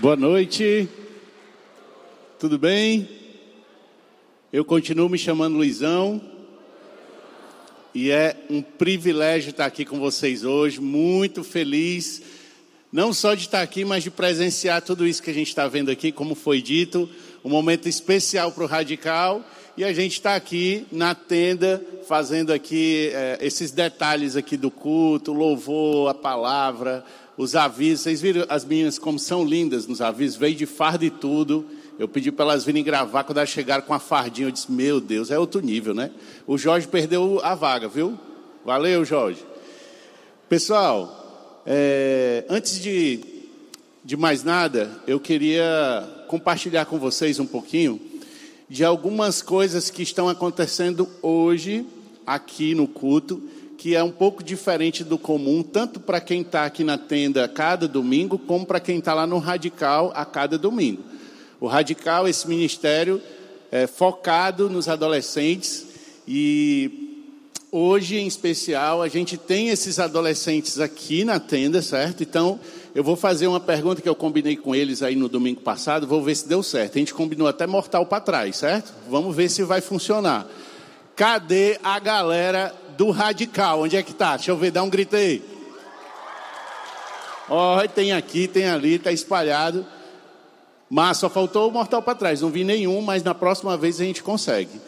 Boa noite. Tudo bem? Eu continuo me chamando Luizão. E é um privilégio estar aqui com vocês hoje, muito feliz, não só de estar aqui, mas de presenciar tudo isso que a gente está vendo aqui, como foi dito, um momento especial para o Radical. E a gente está aqui na tenda, fazendo aqui é, esses detalhes aqui do culto, louvor, a palavra, os avisos. Vocês viram as meninas como são lindas nos avisos? Veio de farda e tudo. Eu pedi para elas virem gravar. Quando elas chegaram com a fardinha, eu disse: Meu Deus, é outro nível, né? O Jorge perdeu a vaga, viu? Valeu, Jorge. Pessoal, é, antes de, de mais nada, eu queria compartilhar com vocês um pouquinho de algumas coisas que estão acontecendo hoje aqui no culto que é um pouco diferente do comum, tanto para quem está aqui na tenda cada domingo, como para quem está lá no Radical a cada domingo. O Radical, esse ministério, é focado nos adolescentes e hoje, em especial, a gente tem esses adolescentes aqui na tenda, certo? Então, eu vou fazer uma pergunta que eu combinei com eles aí no domingo passado, vou ver se deu certo. A gente combinou até mortal para trás, certo? Vamos ver se vai funcionar. Cadê a galera do radical. Onde é que tá? Deixa eu ver, dá um grito aí. Ó, tem aqui, tem ali, tá espalhado. Mas só faltou o mortal para trás. Não vi nenhum, mas na próxima vez a gente consegue.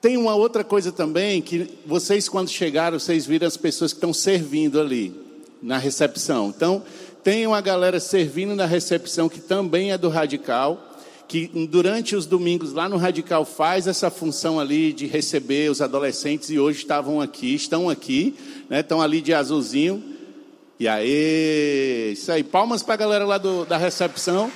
Tem uma outra coisa também que vocês quando chegaram, vocês viram as pessoas que estão servindo ali na recepção. Então, tem uma galera servindo na recepção que também é do radical que durante os domingos lá no Radical faz essa função ali de receber os adolescentes e hoje estavam aqui, estão aqui, né, estão ali de azulzinho. E aí, isso aí, palmas para a galera lá do, da recepção.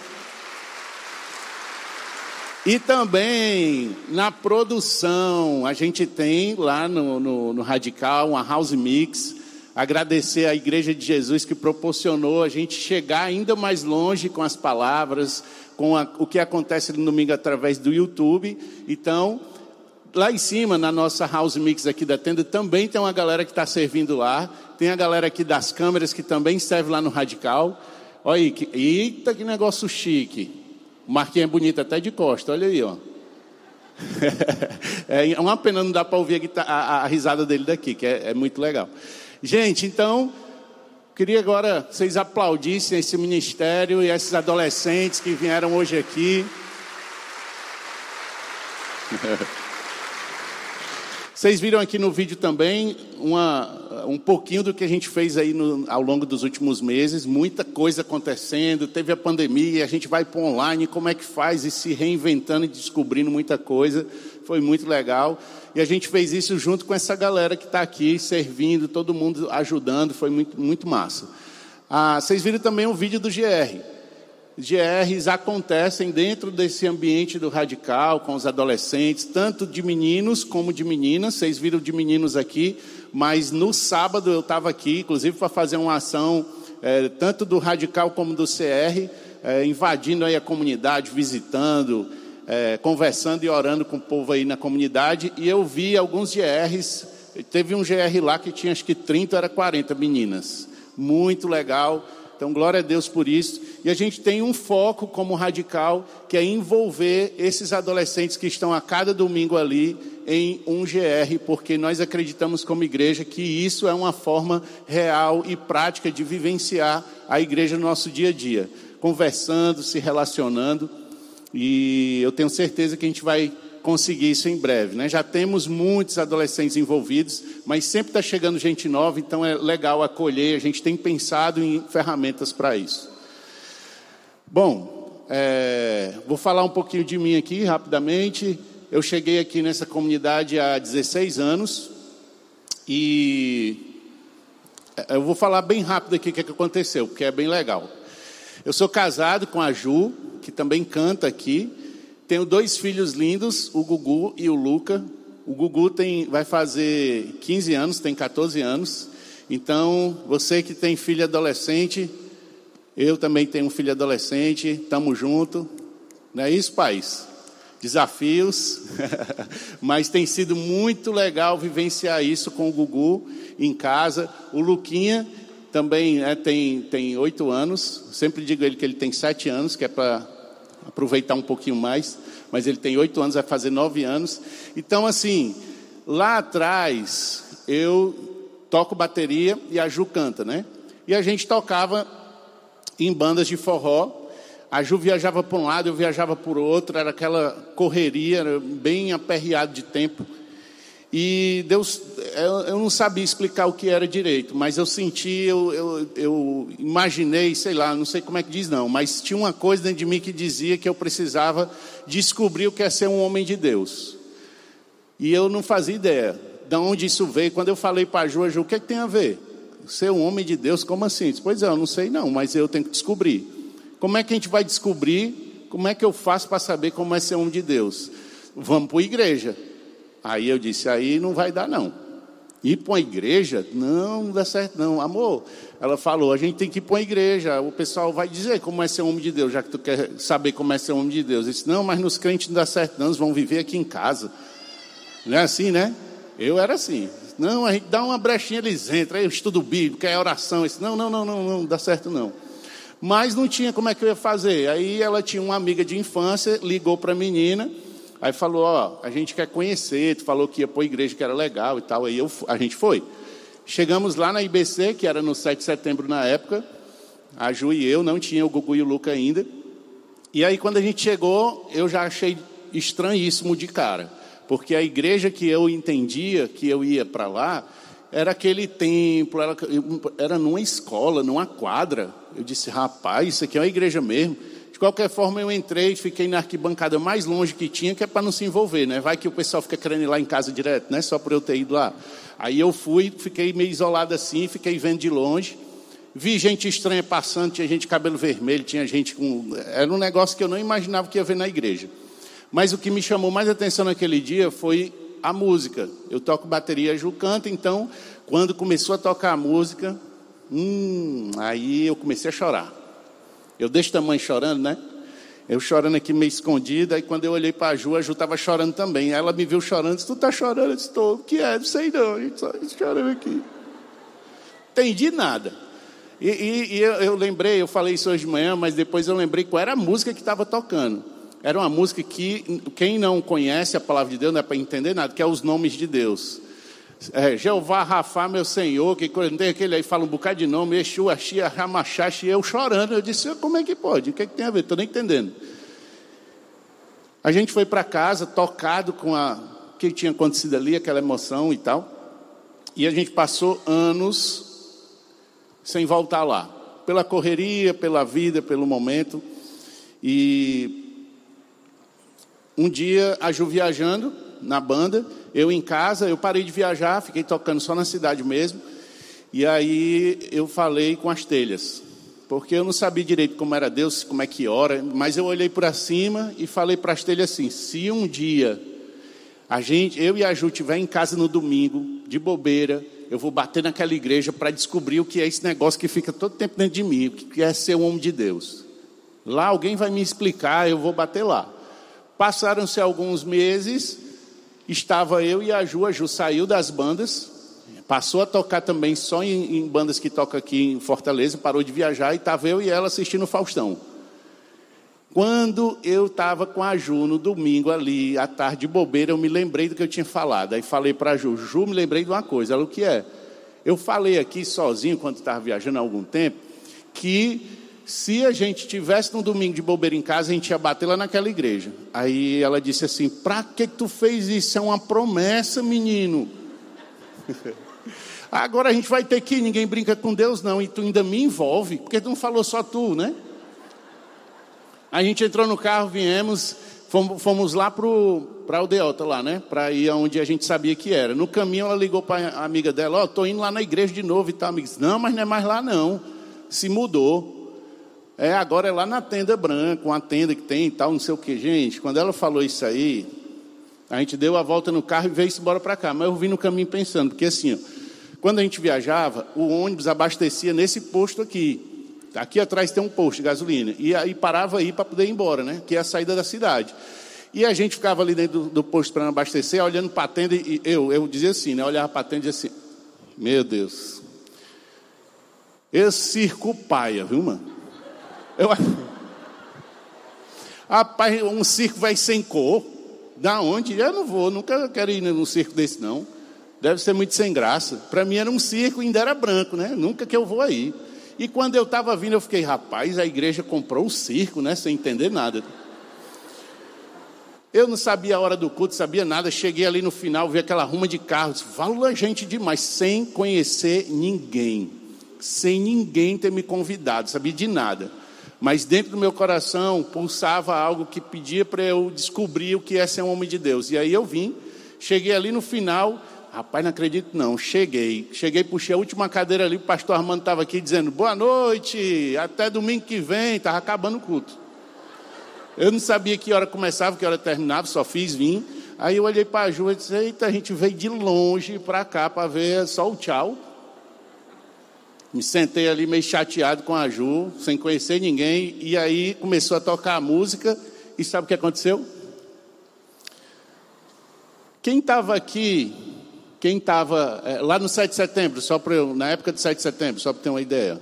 E também na produção, a gente tem lá no, no, no Radical uma house mix. Agradecer à Igreja de Jesus que proporcionou a gente chegar ainda mais longe com as palavras, com a, o que acontece no domingo através do YouTube. Então, lá em cima, na nossa house mix aqui da tenda, também tem uma galera que está servindo lá. Tem a galera aqui das câmeras que também serve lá no Radical. Olha aí, que, eita, que negócio chique. O Marquinhos é bonito até de costa, olha aí, ó. é uma pena não dá para ouvir a, a, a, risada dele daqui, que é, é muito legal. Gente, então, Queria agora que vocês aplaudissem esse ministério e esses adolescentes que vieram hoje aqui. Vocês viram aqui no vídeo também uma, um pouquinho do que a gente fez aí no, ao longo dos últimos meses, muita coisa acontecendo, teve a pandemia, a gente vai para online, como é que faz e se reinventando e descobrindo muita coisa, foi muito legal. E a gente fez isso junto com essa galera que está aqui servindo, todo mundo ajudando, foi muito, muito massa. Ah, vocês viram também o vídeo do GR. GRs acontecem dentro desse ambiente do radical, com os adolescentes, tanto de meninos como de meninas. Vocês viram de meninos aqui, mas no sábado eu estava aqui, inclusive para fazer uma ação, é, tanto do radical como do CR, é, invadindo aí a comunidade, visitando, é, conversando e orando com o povo aí na comunidade, e eu vi alguns GRs, teve um GR lá que tinha acho que 30, era 40 meninas. Muito legal. Então, glória a Deus por isso. E a gente tem um foco como radical, que é envolver esses adolescentes que estão a cada domingo ali em um GR, porque nós acreditamos como igreja que isso é uma forma real e prática de vivenciar a igreja no nosso dia a dia, conversando, se relacionando. E eu tenho certeza que a gente vai conseguir isso em breve. Né? Já temos muitos adolescentes envolvidos, mas sempre está chegando gente nova, então é legal acolher. A gente tem pensado em ferramentas para isso. Bom, é, vou falar um pouquinho de mim aqui rapidamente. Eu cheguei aqui nessa comunidade há 16 anos e é, eu vou falar bem rápido aqui o que, é que aconteceu, porque é bem legal. Eu sou casado com a Ju, que também canta aqui. Tenho dois filhos lindos, o Gugu e o Luca. O Gugu tem, vai fazer 15 anos, tem 14 anos. Então, você que tem filho adolescente, eu também tenho um filho adolescente, estamos juntos. Não é isso, pais? Desafios, mas tem sido muito legal vivenciar isso com o Gugu em casa. O Luquinha também é, tem, tem oito anos. Sempre digo ele que ele tem sete anos, que é para aproveitar um pouquinho mais. Mas ele tem oito anos, vai fazer nove anos. Então, assim, lá atrás, eu toco bateria e a Ju canta, né? E a gente tocava em bandas de forró. A Ju viajava para um lado, eu viajava por outro, era aquela correria, era bem aperreado de tempo. E Deus, eu não sabia explicar o que era direito, mas eu senti, eu, eu, eu, imaginei, sei lá, não sei como é que diz não, mas tinha uma coisa dentro de mim que dizia que eu precisava descobrir o que é ser um homem de Deus. E eu não fazia ideia de onde isso veio. Quando eu falei para a Ju, Ju, o que, é que tem a ver? Ser um homem de Deus, como assim? Pois é, eu não sei não, mas eu tenho que descobrir. Como é que a gente vai descobrir? Como é que eu faço para saber como é ser um homem de Deus? Vamos para a igreja. Aí eu disse, aí não vai dar não. Ir para uma igreja? Não, não dá certo não. Amor, ela falou, a gente tem que ir para uma igreja. O pessoal vai dizer como é ser homem de Deus, já que tu quer saber como é ser homem de Deus. Eu disse, não, mas nos crentes não dá certo não, eles vão viver aqui em casa. Não é assim, né? Eu era assim. Não, a gente dá uma brechinha, eles entram, aí eu estudo bíblico, é oração. Disse, não, não, não, não, não, dá certo não. Mas não tinha como é que eu ia fazer. Aí ela tinha uma amiga de infância, ligou para a menina Aí falou, ó, a gente quer conhecer, tu falou que ia para a igreja que era legal e tal. Aí eu, a gente foi. Chegamos lá na IBC, que era no 7 de setembro na época. A Ju e eu, não tinha o Gugu e o Luca ainda. E aí quando a gente chegou, eu já achei estranhíssimo de cara. Porque a igreja que eu entendia, que eu ia para lá, era aquele templo, era, era numa escola, numa quadra. Eu disse, rapaz, isso aqui é uma igreja mesmo. Qualquer forma, eu entrei fiquei na arquibancada mais longe que tinha, que é para não se envolver, né? Vai que o pessoal fica querendo ir lá em casa direto, né? Só por eu ter ido lá. Aí eu fui, fiquei meio isolado assim, fiquei vendo de longe. Vi gente estranha passando, tinha gente de cabelo vermelho, tinha gente com. Era um negócio que eu não imaginava que ia ver na igreja. Mas o que me chamou mais atenção naquele dia foi a música. Eu toco bateria, Ju canta, então, quando começou a tocar a música, hum, aí eu comecei a chorar. Eu desse tamanho chorando, né? Eu chorando aqui meio escondido, aí quando eu olhei para a Ju, a Ju estava chorando também. Ela me viu chorando, disse, tu está chorando? Eu disse, estou. O que é? Não sei não, a gente só chorando aqui. Entendi nada. E, e, e eu, eu, lembrei, eu falei isso hoje de manhã, mas depois eu lembrei qual era a música que estava tocando. Era uma música que, quem não conhece a palavra de Deus, não é para entender nada, que é os nomes de Deus é, Jeová Rafa, meu Senhor, que tem aquele aí, fala um bocado de nome, Exu, Xia, Ramachashi, eu chorando. Eu disse, como é que pode? O que, é que tem a ver? Estou nem entendendo. A gente foi para casa, tocado com a, que tinha acontecido ali, aquela emoção e tal. E a gente passou anos sem voltar lá. Pela correria, pela vida, pelo momento. E um dia, a Ju viajando na banda, eu em casa, eu parei de viajar, fiquei tocando só na cidade mesmo. E aí eu falei com as telhas, porque eu não sabia direito como era Deus, como é que ora, mas eu olhei para cima e falei para as telhas assim: se um dia a gente, eu e a Ju estiver em casa no domingo, de bobeira, eu vou bater naquela igreja para descobrir o que é esse negócio que fica todo tempo dentro de mim, o que é ser um homem de Deus. Lá alguém vai me explicar, eu vou bater lá. Passaram-se alguns meses, estava eu e a Ju. A Ju saiu das bandas, passou a tocar também só em, em bandas que toca aqui em Fortaleza, parou de viajar e estava eu e ela assistindo Faustão. Quando eu estava com a Ju no domingo ali, à tarde de bobeira, eu me lembrei do que eu tinha falado. Aí falei para a Ju, Ju, me lembrei de uma coisa. Ela, o que é? Eu falei aqui sozinho, quando estava viajando há algum tempo, que se a gente tivesse no domingo de bobeira em casa, a gente ia bater lá naquela igreja. Aí ela disse assim: Pra que tu fez isso? É uma promessa, menino. Agora a gente vai ter que ir, ninguém brinca com Deus, não. E tu ainda me envolve, porque tu não falou só tu, né? A gente entrou no carro, viemos, fomos, fomos lá para Aldeota, lá, né? Para ir onde a gente sabia que era. No caminho ela ligou para a amiga dela: Ó, oh, tô indo lá na igreja de novo e tal. Amiga disse, não, mas não é mais lá, não. Se mudou. É, agora é lá na tenda branca, uma tenda que tem e tal, não sei o que, gente. Quando ela falou isso aí, a gente deu a volta no carro e veio embora para cá. Mas eu vim no caminho pensando, porque assim, ó, quando a gente viajava, o ônibus abastecia nesse posto aqui. Aqui atrás tem um posto de gasolina. E aí parava aí para poder ir embora, né? Que é a saída da cidade. E a gente ficava ali dentro do, do posto para abastecer, olhando para a tenda, e eu, eu dizia assim, né? Olhava para a tenda e dizia assim, meu Deus, Esse circo paia, viu, mano? Eu... Rapaz, um circo vai sem cor. Da onde? Eu não vou, nunca quero ir num circo desse, não. Deve ser muito sem graça. Para mim era um circo ainda era branco, né? Nunca que eu vou aí. E quando eu estava vindo, eu fiquei, rapaz, a igreja comprou o circo, né? Sem entender nada. Eu não sabia a hora do culto, sabia nada. Cheguei ali no final, vi aquela ruma de carros. Fala gente demais, sem conhecer ninguém. Sem ninguém ter me convidado, sabia de nada. Mas dentro do meu coração pulsava algo que pedia para eu descobrir o que é ser um homem de Deus. E aí eu vim, cheguei ali no final, rapaz, não acredito não, cheguei. Cheguei, puxei a última cadeira ali, o pastor Armando estava aqui dizendo, boa noite, até domingo que vem, estava acabando o culto. Eu não sabia que hora começava, que hora terminava, só fiz vir. Aí eu olhei para a Ju e disse: Eita, a gente veio de longe para cá para ver só o tchau. Me sentei ali meio chateado com a Ju, sem conhecer ninguém, e aí começou a tocar a música, e sabe o que aconteceu? Quem estava aqui, quem estava é, lá no 7 de setembro, só para eu, na época do 7 de setembro, só para ter uma ideia.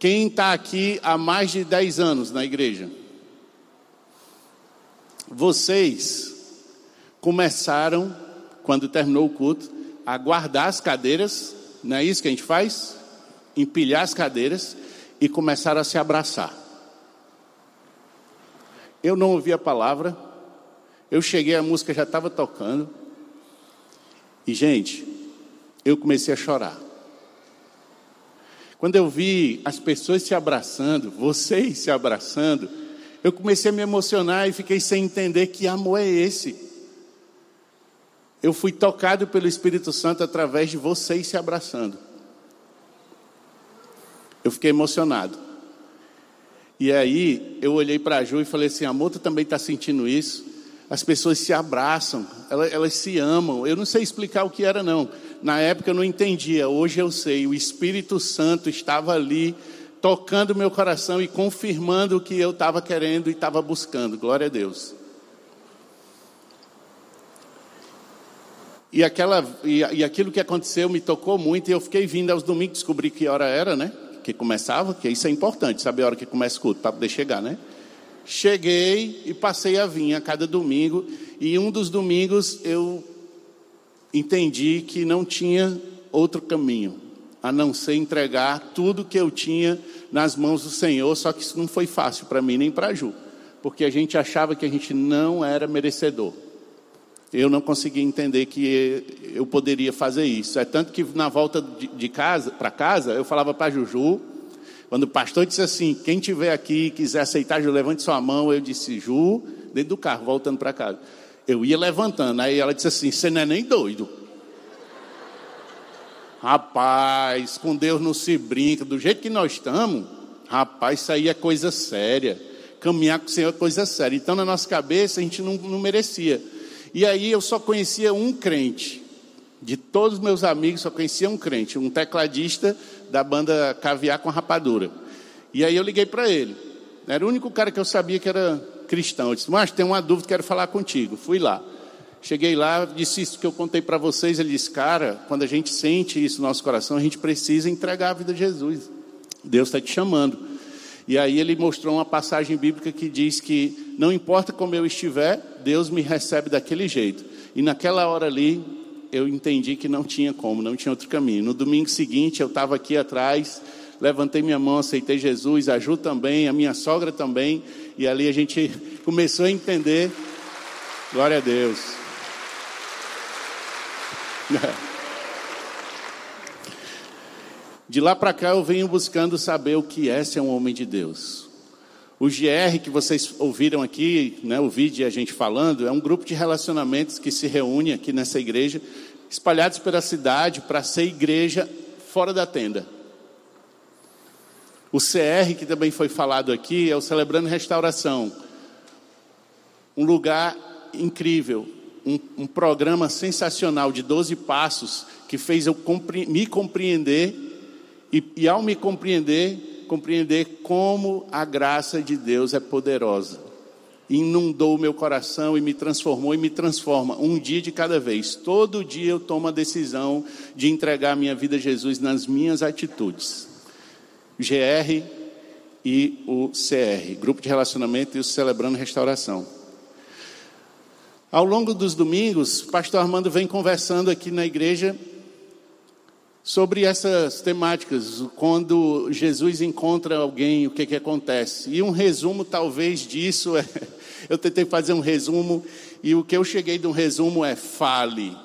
Quem está aqui há mais de 10 anos na igreja? Vocês começaram, quando terminou o culto, a guardar as cadeiras, não é isso que a gente faz? Empilhar as cadeiras e começaram a se abraçar. Eu não ouvi a palavra, eu cheguei, a música já estava tocando, e gente, eu comecei a chorar. Quando eu vi as pessoas se abraçando, vocês se abraçando, eu comecei a me emocionar e fiquei sem entender que amor é esse. Eu fui tocado pelo Espírito Santo através de vocês se abraçando. Eu fiquei emocionado. E aí eu olhei para a Ju e falei assim: amor, tu também está sentindo isso? As pessoas se abraçam, elas, elas, se amam. Eu não sei explicar o que era, não. Na época eu não entendia, hoje eu sei. O Espírito Santo estava ali tocando meu coração e confirmando o que eu estava querendo e estava buscando. Glória a Deus. E, aquela, e, e, aquilo que aconteceu me tocou muito e eu fiquei vindo aos domingos, descobri que hora era, né? Que começava, que isso é importante, saber a hora que começa o culto, para poder chegar, né? Cheguei e passei a vir a cada domingo, e um dos domingos eu entendi que não tinha outro caminho a não ser entregar tudo que eu tinha nas mãos do Senhor, só que isso não foi fácil para mim nem para Ju, porque a gente achava que a gente não era merecedor. Eu não conseguia entender que eu poderia fazer isso. É tanto que na volta de casa para casa, eu falava para Juju, quando o pastor disse assim: quem tiver aqui e quiser aceitar, Ju, levante sua mão. Eu disse: Ju, dentro do carro, voltando para casa. Eu ia levantando. Aí ela disse assim: você não é nem doido. Rapaz, com Deus não se brinca. Do jeito que nós estamos, rapaz, isso aí é coisa séria. Caminhar com o Senhor é coisa séria. Então, na nossa cabeça, a gente não, não merecia. E aí eu só conhecia um crente. De todos os meus amigos, só conhecia um crente, um tecladista da banda Caviar com Rapadura. E aí eu liguei para ele. Era o único cara que eu sabia que era cristão. Eu disse, mas tem uma dúvida, quero falar contigo. Fui lá. Cheguei lá, disse isso que eu contei para vocês. Ele disse: Cara, quando a gente sente isso no nosso coração, a gente precisa entregar a vida a Jesus. Deus está te chamando. E aí ele mostrou uma passagem bíblica que diz que não importa como eu estiver, Deus me recebe daquele jeito. E naquela hora ali, eu entendi que não tinha como, não tinha outro caminho. No domingo seguinte, eu estava aqui atrás, levantei minha mão, aceitei Jesus, a Ju também, a minha sogra também, e ali a gente começou a entender. Glória a Deus. De lá para cá eu venho buscando saber o que é ser um homem de Deus. O GR que vocês ouviram aqui, né, o vídeo a gente falando, é um grupo de relacionamentos que se reúne aqui nessa igreja, espalhados pela cidade para ser igreja fora da tenda. O CR, que também foi falado aqui, é o Celebrando Restauração. Um lugar incrível, um, um programa sensacional de 12 passos que fez eu compre me compreender e, e, ao me compreender, compreender como a graça de Deus é poderosa. Inundou o meu coração e me transformou e me transforma um dia de cada vez. Todo dia eu tomo a decisão de entregar a minha vida a Jesus nas minhas atitudes. GR e o CR, Grupo de Relacionamento e o Celebrando Restauração. Ao longo dos domingos, pastor Armando vem conversando aqui na igreja sobre essas temáticas, quando Jesus encontra alguém, o que, que acontece. E um resumo, talvez, disso é. Eu tentei fazer um resumo, e o que eu cheguei de um resumo é: fale.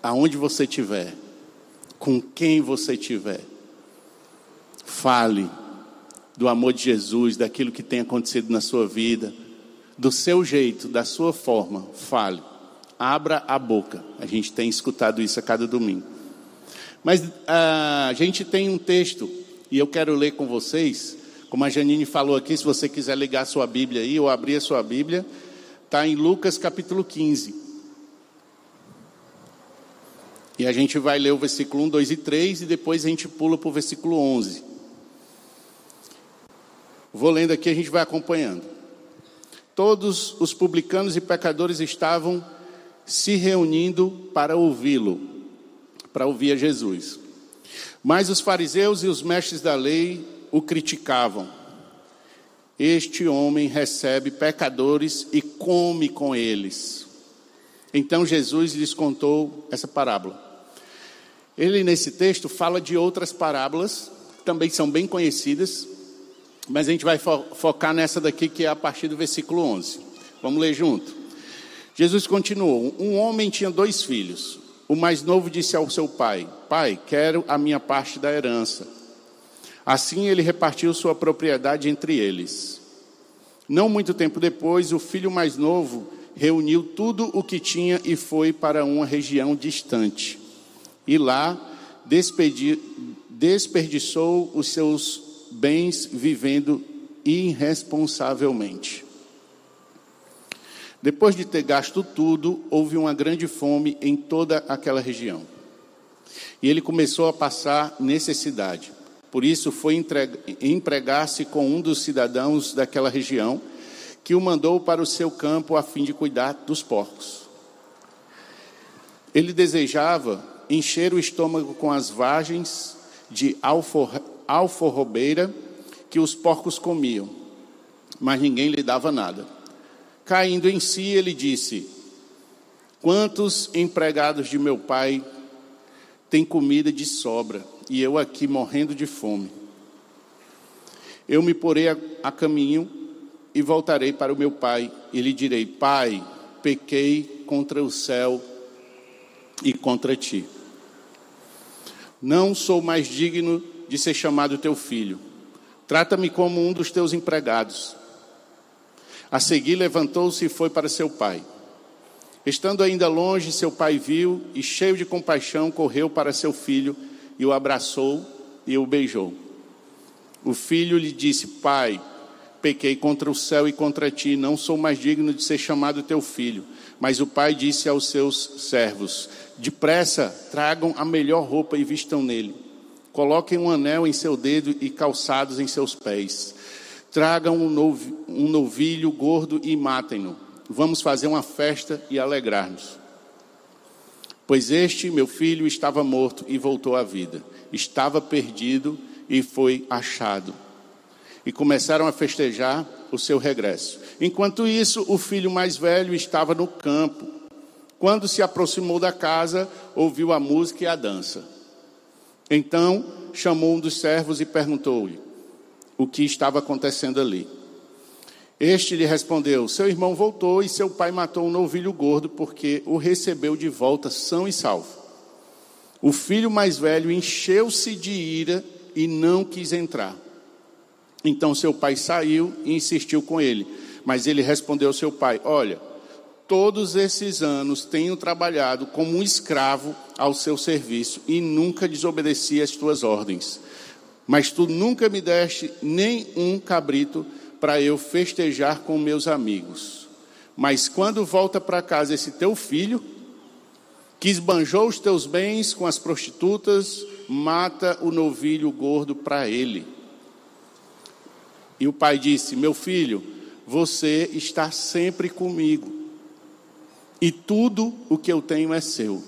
Aonde você estiver, com quem você estiver, fale do amor de Jesus, daquilo que tem acontecido na sua vida do seu jeito, da sua forma, fale. Abra a boca. A gente tem escutado isso a cada domingo. Mas ah, a gente tem um texto, e eu quero ler com vocês, como a Janine falou aqui, se você quiser ligar sua Bíblia aí, ou abrir a sua Bíblia, está em Lucas capítulo 15. E a gente vai ler o versículo 1, 2 e 3, e depois a gente pula para o versículo 11. Vou lendo aqui, a gente vai acompanhando todos os publicanos e pecadores estavam se reunindo para ouvi-lo, para ouvir a Jesus. Mas os fariseus e os mestres da lei o criticavam. Este homem recebe pecadores e come com eles. Então Jesus lhes contou essa parábola. Ele, nesse texto, fala de outras parábolas, também são bem conhecidas, mas a gente vai fo focar nessa daqui que é a partir do versículo 11. Vamos ler junto. Jesus continuou: Um homem tinha dois filhos. O mais novo disse ao seu pai: Pai, quero a minha parte da herança. Assim ele repartiu sua propriedade entre eles. Não muito tempo depois, o filho mais novo reuniu tudo o que tinha e foi para uma região distante. E lá desperdiçou os seus bens vivendo irresponsavelmente. Depois de ter gasto tudo, houve uma grande fome em toda aquela região. E ele começou a passar necessidade. Por isso foi empregar-se com um dos cidadãos daquela região, que o mandou para o seu campo a fim de cuidar dos porcos. Ele desejava encher o estômago com as vagens de alforrobeira que os porcos comiam, mas ninguém lhe dava nada. Caindo em si, ele disse: Quantos empregados de meu pai têm comida de sobra e eu aqui morrendo de fome? Eu me porei a, a caminho e voltarei para o meu pai e lhe direi: Pai, pequei contra o céu e contra ti. Não sou mais digno de ser chamado teu filho. Trata-me como um dos teus empregados. A seguir, levantou-se e foi para seu pai. Estando ainda longe, seu pai viu e, cheio de compaixão, correu para seu filho e o abraçou e o beijou. O filho lhe disse: Pai, pequei contra o céu e contra ti, não sou mais digno de ser chamado teu filho. Mas o pai disse aos seus servos: Depressa, tragam a melhor roupa e vistam nele Coloquem um anel em seu dedo e calçados em seus pés. Tragam um, novilho gordo e matem-no. Vamos fazer uma festa e alegrar-nos. Pois este meu filho estava morto e voltou à vida. Estava perdido e foi achado. E começaram a festejar o seu regresso. Enquanto isso, o filho mais velho estava no campo. Quando se aproximou da casa, ouviu a música e a dança. Então chamou um dos servos e perguntou-lhe o que estava acontecendo ali. Este lhe respondeu: Seu irmão voltou e seu pai matou um novilho gordo porque o recebeu de volta são e salvo. O filho mais velho encheu-se de ira e não quis entrar. Então seu pai saiu e insistiu com ele. Mas ele respondeu ao seu pai: Olha, todos esses anos tenho trabalhado como um escravo ao seu serviço e nunca desobedeci às tuas ordens. Mas tu nunca me deste nem um cabrito para eu festejar com meus amigos. Mas quando volta para casa esse teu filho, que esbanjou os teus bens com as prostitutas, mata o novilho gordo para ele. E o pai disse: Meu filho, você está sempre comigo e tudo o que eu tenho é seu.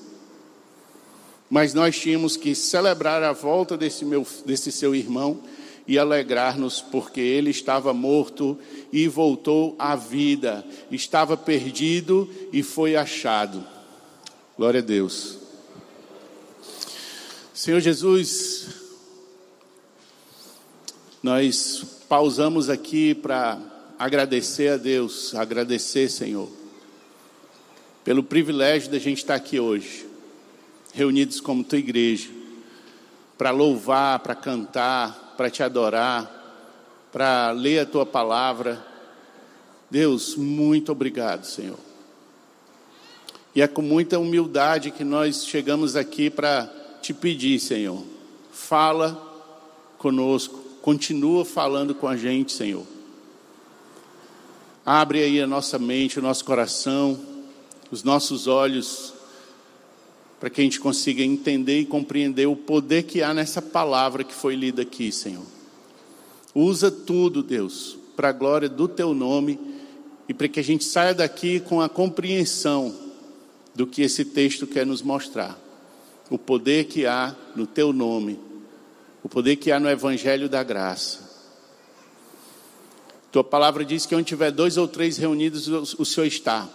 Mas nós tínhamos que celebrar a volta desse, meu, desse seu irmão e alegrar-nos, porque ele estava morto e voltou à vida, estava perdido e foi achado. Glória a Deus. Senhor Jesus, nós pausamos aqui para agradecer a Deus, agradecer, Senhor, pelo privilégio da gente estar aqui hoje, reunidos como tua igreja, para louvar, para cantar, para te adorar, para ler a tua palavra. Deus, muito obrigado, Senhor. E é com muita humildade que nós chegamos aqui para te pedir, Senhor, fala conosco, continua falando com a gente, Senhor. Abre aí a nossa mente, o nosso coração, os nossos olhos, para que a gente consiga entender e compreender o poder que há nessa palavra que foi lida aqui, Senhor. Usa tudo, Deus, para a glória do Teu nome e para que a gente saia daqui com a compreensão do que esse texto quer nos mostrar. O poder que há no Teu nome, o poder que há no Evangelho da Graça tua palavra diz que onde tiver dois ou três reunidos, o Senhor está.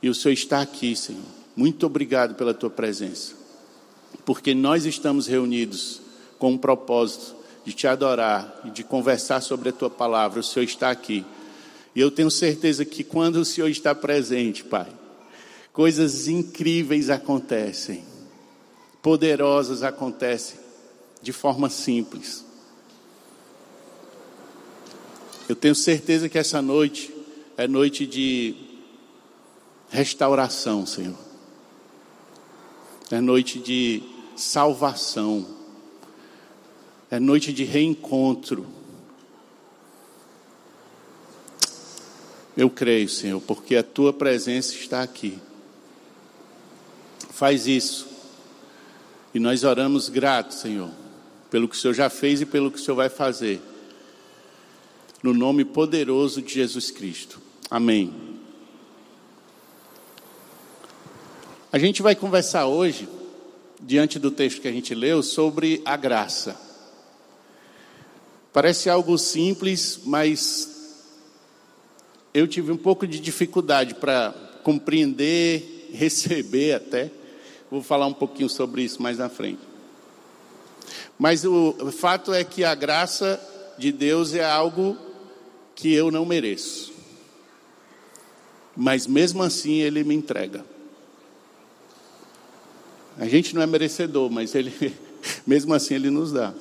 E o Senhor está aqui, Senhor. Muito obrigado pela tua presença. Porque nós estamos reunidos com um propósito de te adorar e de conversar sobre a tua palavra. O Senhor está aqui. E eu tenho certeza que quando o Senhor está presente, Pai, coisas incríveis acontecem, poderosas acontecem, de forma simples. Eu tenho certeza que essa noite é noite de restauração, Senhor. É noite de salvação. É noite de reencontro. Eu creio, Senhor, porque a tua presença está aqui. Faz isso. E nós oramos gratos, Senhor, pelo que o Senhor já fez e pelo que o Senhor vai fazer no nome poderoso de Jesus Cristo. Amém. A gente vai conversar hoje, diante do texto que a gente leu, sobre a graça. Parece algo simples, mas eu tive um pouco de dificuldade para compreender, receber até. Vou falar um pouquinho sobre isso mais na frente. Mas o fato é que a graça de Deus é algo que eu não mereço. Mas mesmo assim ele me entrega. A gente não é merecedor, mas ele mesmo assim ele nos dá.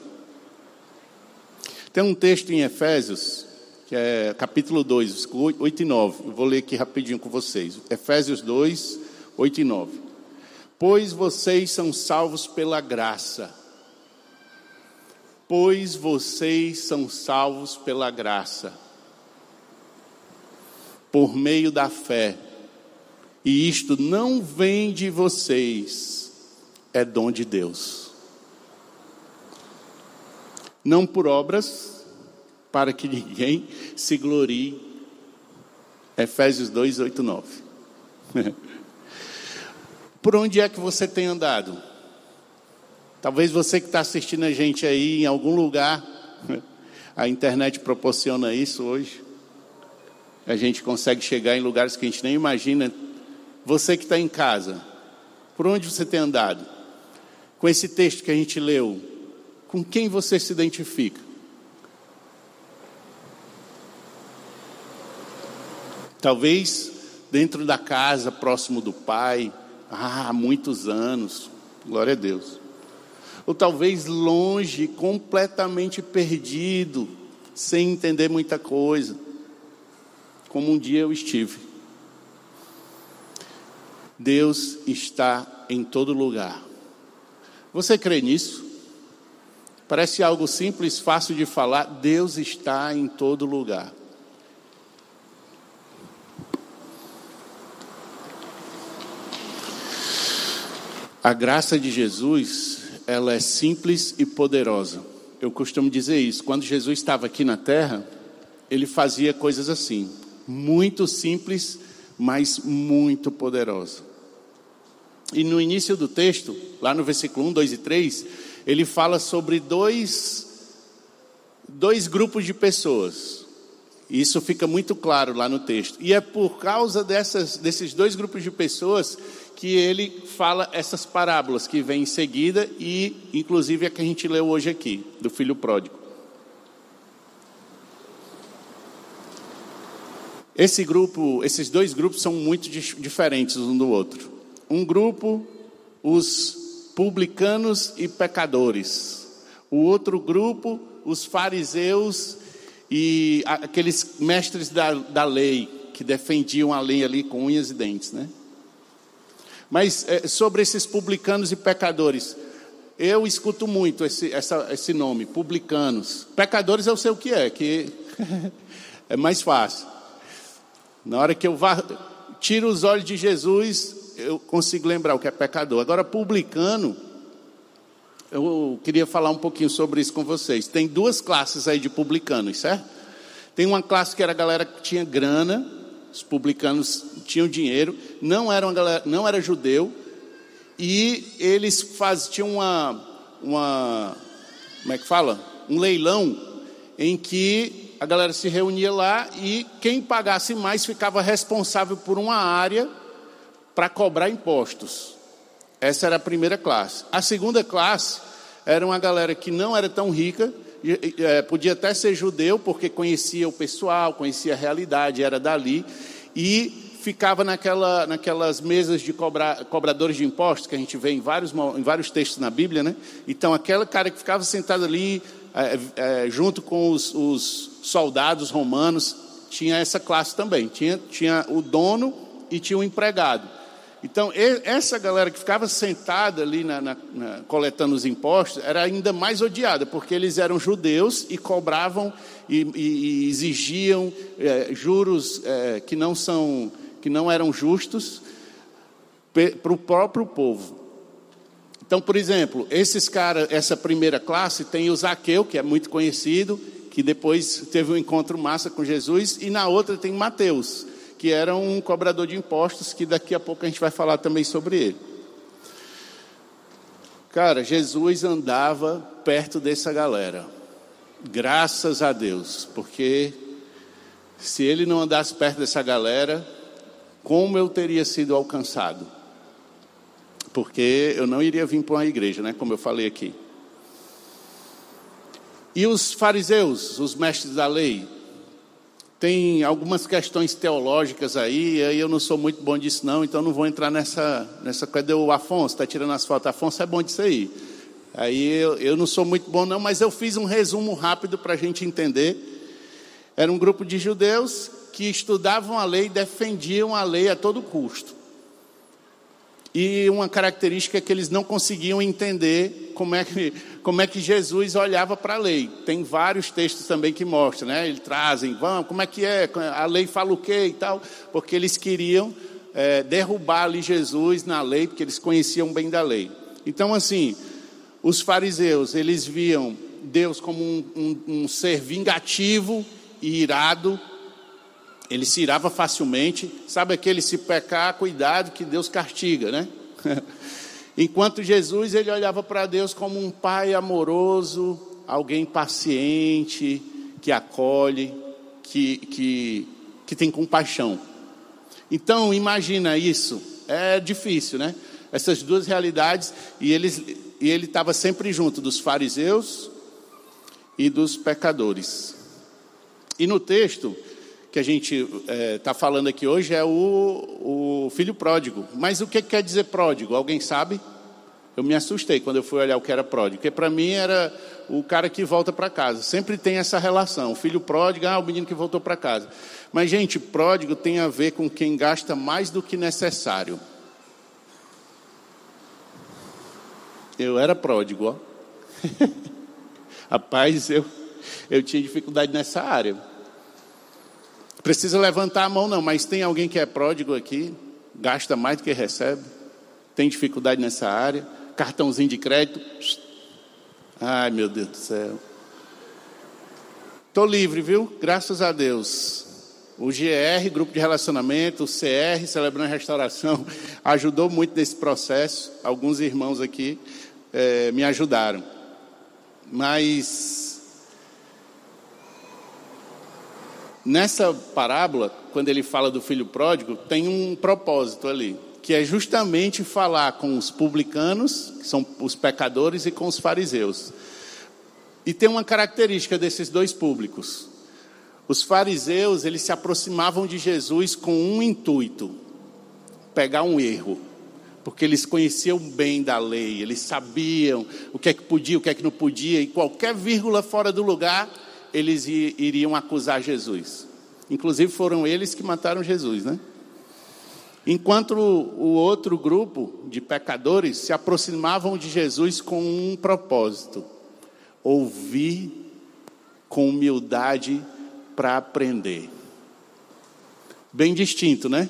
Tem um texto em Efésios, que é capítulo 2, 8 e 9. Eu vou ler aqui rapidinho com vocês. Efésios 2, 8 e 9. Pois vocês são salvos pela graça. Pois vocês são salvos pela graça por meio da fé. E isto não vem de vocês, é dom de Deus. Não por obras, para que ninguém se glorie. Efésios 2, 8, 9. por onde é que você tem andado? Talvez você que está assistindo a gente aí em algum lugar, a internet proporciona isso hoje a gente consegue chegar em lugares que a gente nem imagina. Você que está em casa, por onde você tem andado? Com esse texto que a gente leu, com quem você se identifica? Talvez dentro da casa, próximo do pai, ah, há muitos anos, glória a Deus. Ou talvez longe, completamente perdido, sem entender muita coisa como um dia eu estive. Deus está em todo lugar. Você crê nisso? Parece algo simples, fácil de falar. Deus está em todo lugar. A graça de Jesus, ela é simples e poderosa. Eu costumo dizer isso. Quando Jesus estava aqui na terra, ele fazia coisas assim muito simples, mas muito poderosa. E no início do texto, lá no versículo 1, 2 e 3, ele fala sobre dois, dois grupos de pessoas. Isso fica muito claro lá no texto. E é por causa dessas, desses dois grupos de pessoas que ele fala essas parábolas que vem em seguida e, inclusive, a que a gente leu hoje aqui, do filho pródigo. Esse grupo, esses dois grupos são muito diferentes um do outro. Um grupo, os publicanos e pecadores. O outro grupo, os fariseus e aqueles mestres da, da lei que defendiam a lei ali com unhas e dentes, né? Mas é, sobre esses publicanos e pecadores, eu escuto muito esse, essa, esse nome, publicanos. Pecadores eu sei o que é, que é mais fácil. Na hora que eu tiro os olhos de Jesus, eu consigo lembrar o que é pecador. Agora, publicano, eu queria falar um pouquinho sobre isso com vocês. Tem duas classes aí de publicanos, certo? Tem uma classe que era a galera que tinha grana, os publicanos tinham dinheiro, não era, galera, não era judeu, e eles faz, tinham uma, uma, como é que fala? Um leilão em que a galera se reunia lá e quem pagasse mais ficava responsável por uma área para cobrar impostos. Essa era a primeira classe. A segunda classe era uma galera que não era tão rica, é, podia até ser judeu, porque conhecia o pessoal, conhecia a realidade, era dali, e ficava naquela, naquelas mesas de cobrar, cobradores de impostos, que a gente vê em vários, em vários textos na Bíblia, né? Então, aquele cara que ficava sentado ali, é, é, junto com os, os soldados romanos, tinha essa classe também. Tinha, tinha o dono e tinha o empregado. Então, essa galera que ficava sentada ali na, na, na, coletando os impostos era ainda mais odiada, porque eles eram judeus e cobravam e, e, e exigiam é, juros é, que, não são, que não eram justos para o próprio povo. Então, por exemplo, esses caras, essa primeira classe tem o Zaqueu, que é muito conhecido, que depois teve um encontro massa com Jesus, e na outra tem Mateus, que era um cobrador de impostos, que daqui a pouco a gente vai falar também sobre ele. Cara, Jesus andava perto dessa galera, graças a Deus, porque se ele não andasse perto dessa galera, como eu teria sido alcançado? Porque eu não iria vir para uma igreja, né? Como eu falei aqui. E os fariseus, os mestres da lei, tem algumas questões teológicas aí, e aí eu não sou muito bom disso não, então não vou entrar nessa, nessa coisa. O Afonso está tirando as fotos. Afonso é bom disso aí. Aí eu, eu não sou muito bom não, mas eu fiz um resumo rápido para a gente entender. Era um grupo de judeus que estudavam a lei, defendiam a lei a todo custo. E uma característica é que eles não conseguiam entender como é que, como é que Jesus olhava para a lei. Tem vários textos também que mostram, né? Eles trazem, vamos, como é que é? A lei fala o quê e tal? Porque eles queriam é, derrubar ali Jesus na lei, porque eles conheciam bem da lei. Então, assim, os fariseus, eles viam Deus como um, um, um ser vingativo e irado, ele se irava facilmente. Sabe aquele se pecar, cuidado que Deus castiga, né? Enquanto Jesus ele olhava para Deus como um pai amoroso, alguém paciente, que acolhe, que, que, que tem compaixão. Então, imagina isso. É difícil, né? Essas duas realidades, e, eles, e ele estava sempre junto dos fariseus e dos pecadores. E no texto, que a gente está é, tá falando aqui hoje é o, o filho pródigo. Mas o que quer dizer pródigo? Alguém sabe? Eu me assustei quando eu fui olhar o que era pródigo, porque para mim era o cara que volta para casa. Sempre tem essa relação. O filho pródigo, ah, o menino que voltou para casa. Mas, gente, pródigo tem a ver com quem gasta mais do que necessário. Eu era pródigo, ó. Rapaz, eu, eu tinha dificuldade nessa área. Precisa levantar a mão, não, mas tem alguém que é pródigo aqui, gasta mais do que recebe, tem dificuldade nessa área, cartãozinho de crédito. Ai, meu Deus do céu. Estou livre, viu? Graças a Deus. O GR, Grupo de Relacionamento, o CR, Celebrando a Restauração, ajudou muito nesse processo. Alguns irmãos aqui é, me ajudaram. Mas nessa parábola, quando ele fala do filho pródigo, tem um propósito ali, que é justamente falar com os publicanos, que são os pecadores, e com os fariseus. E tem uma característica desses dois públicos. Os fariseus, eles se aproximavam de Jesus com um intuito: pegar um erro. Porque eles conheciam bem da lei, eles sabiam o que é que podia, o que é que não podia, e qualquer vírgula fora do lugar, eles iriam acusar Jesus. Inclusive foram eles que mataram Jesus, né? Enquanto o outro grupo de pecadores se aproximavam de Jesus com um propósito: ouvir com humildade para aprender. Bem distinto, né?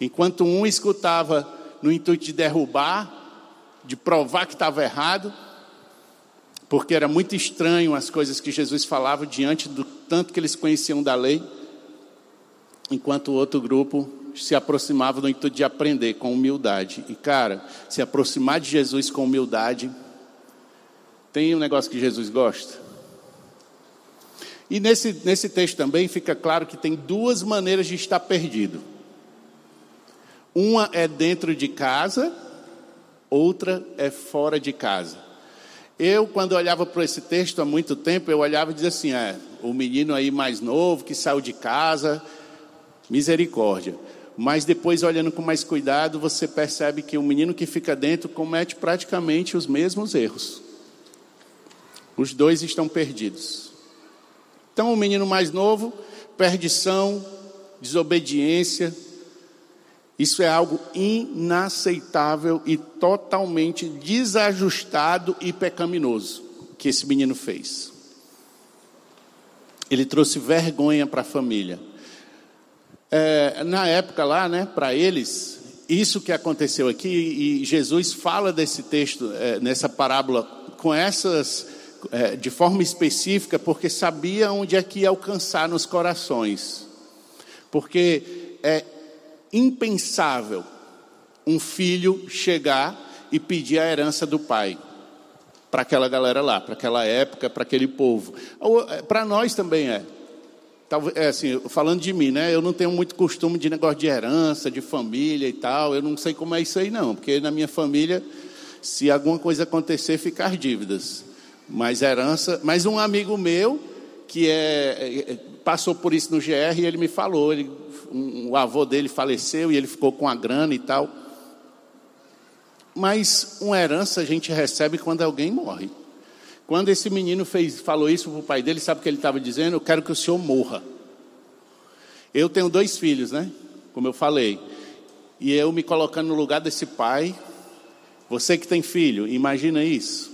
Enquanto um escutava no intuito de derrubar, de provar que estava errado, porque era muito estranho as coisas que Jesus falava diante do tanto que eles conheciam da lei, enquanto o outro grupo se aproximava no intuito de aprender com humildade. E cara, se aproximar de Jesus com humildade, tem um negócio que Jesus gosta. E nesse, nesse texto também fica claro que tem duas maneiras de estar perdido. Uma é dentro de casa, outra é fora de casa. Eu, quando olhava para esse texto há muito tempo, eu olhava e dizia assim: é, o menino aí mais novo que saiu de casa, misericórdia. Mas depois, olhando com mais cuidado, você percebe que o menino que fica dentro comete praticamente os mesmos erros. Os dois estão perdidos. Então, o menino mais novo, perdição, desobediência, isso é algo inaceitável e totalmente desajustado e pecaminoso que esse menino fez. Ele trouxe vergonha para a família. É, na época lá, né, para eles, isso que aconteceu aqui, e Jesus fala desse texto, é, nessa parábola, com essas é, de forma específica, porque sabia onde é que ia alcançar nos corações. Porque é impensável um filho chegar e pedir a herança do pai para aquela galera lá, para aquela época, para aquele povo. É, para nós também é. É assim, falando de mim, né? Eu não tenho muito costume de negócio de herança, de família e tal. Eu não sei como é isso aí, não. Porque na minha família, se alguma coisa acontecer, ficar dívidas. Mas herança, mas um amigo meu que é, é passou por isso no GR ele me falou, ele, um, o avô dele faleceu e ele ficou com a grana e tal. Mas uma herança a gente recebe quando alguém morre. Quando esse menino fez, falou isso para o pai dele, sabe o que ele estava dizendo? Eu quero que o senhor morra. Eu tenho dois filhos, né? Como eu falei. E eu me colocando no lugar desse pai. Você que tem filho, imagina isso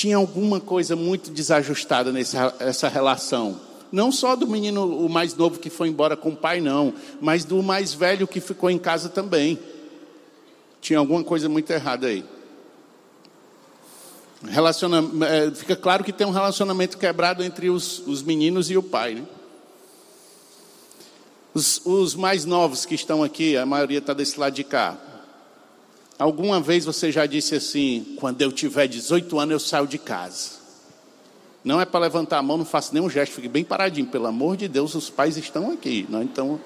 tinha alguma coisa muito desajustada nessa relação. Não só do menino, o mais novo que foi embora com o pai, não, mas do mais velho que ficou em casa também. Tinha alguma coisa muito errada aí. Relaciona, é, fica claro que tem um relacionamento quebrado entre os, os meninos e o pai. Né? Os, os mais novos que estão aqui, a maioria está desse lado de cá. Alguma vez você já disse assim: quando eu tiver 18 anos eu saio de casa? Não é para levantar a mão, não faço nenhum gesto, fique bem paradinho. Pelo amor de Deus, os pais estão aqui. Não? Então,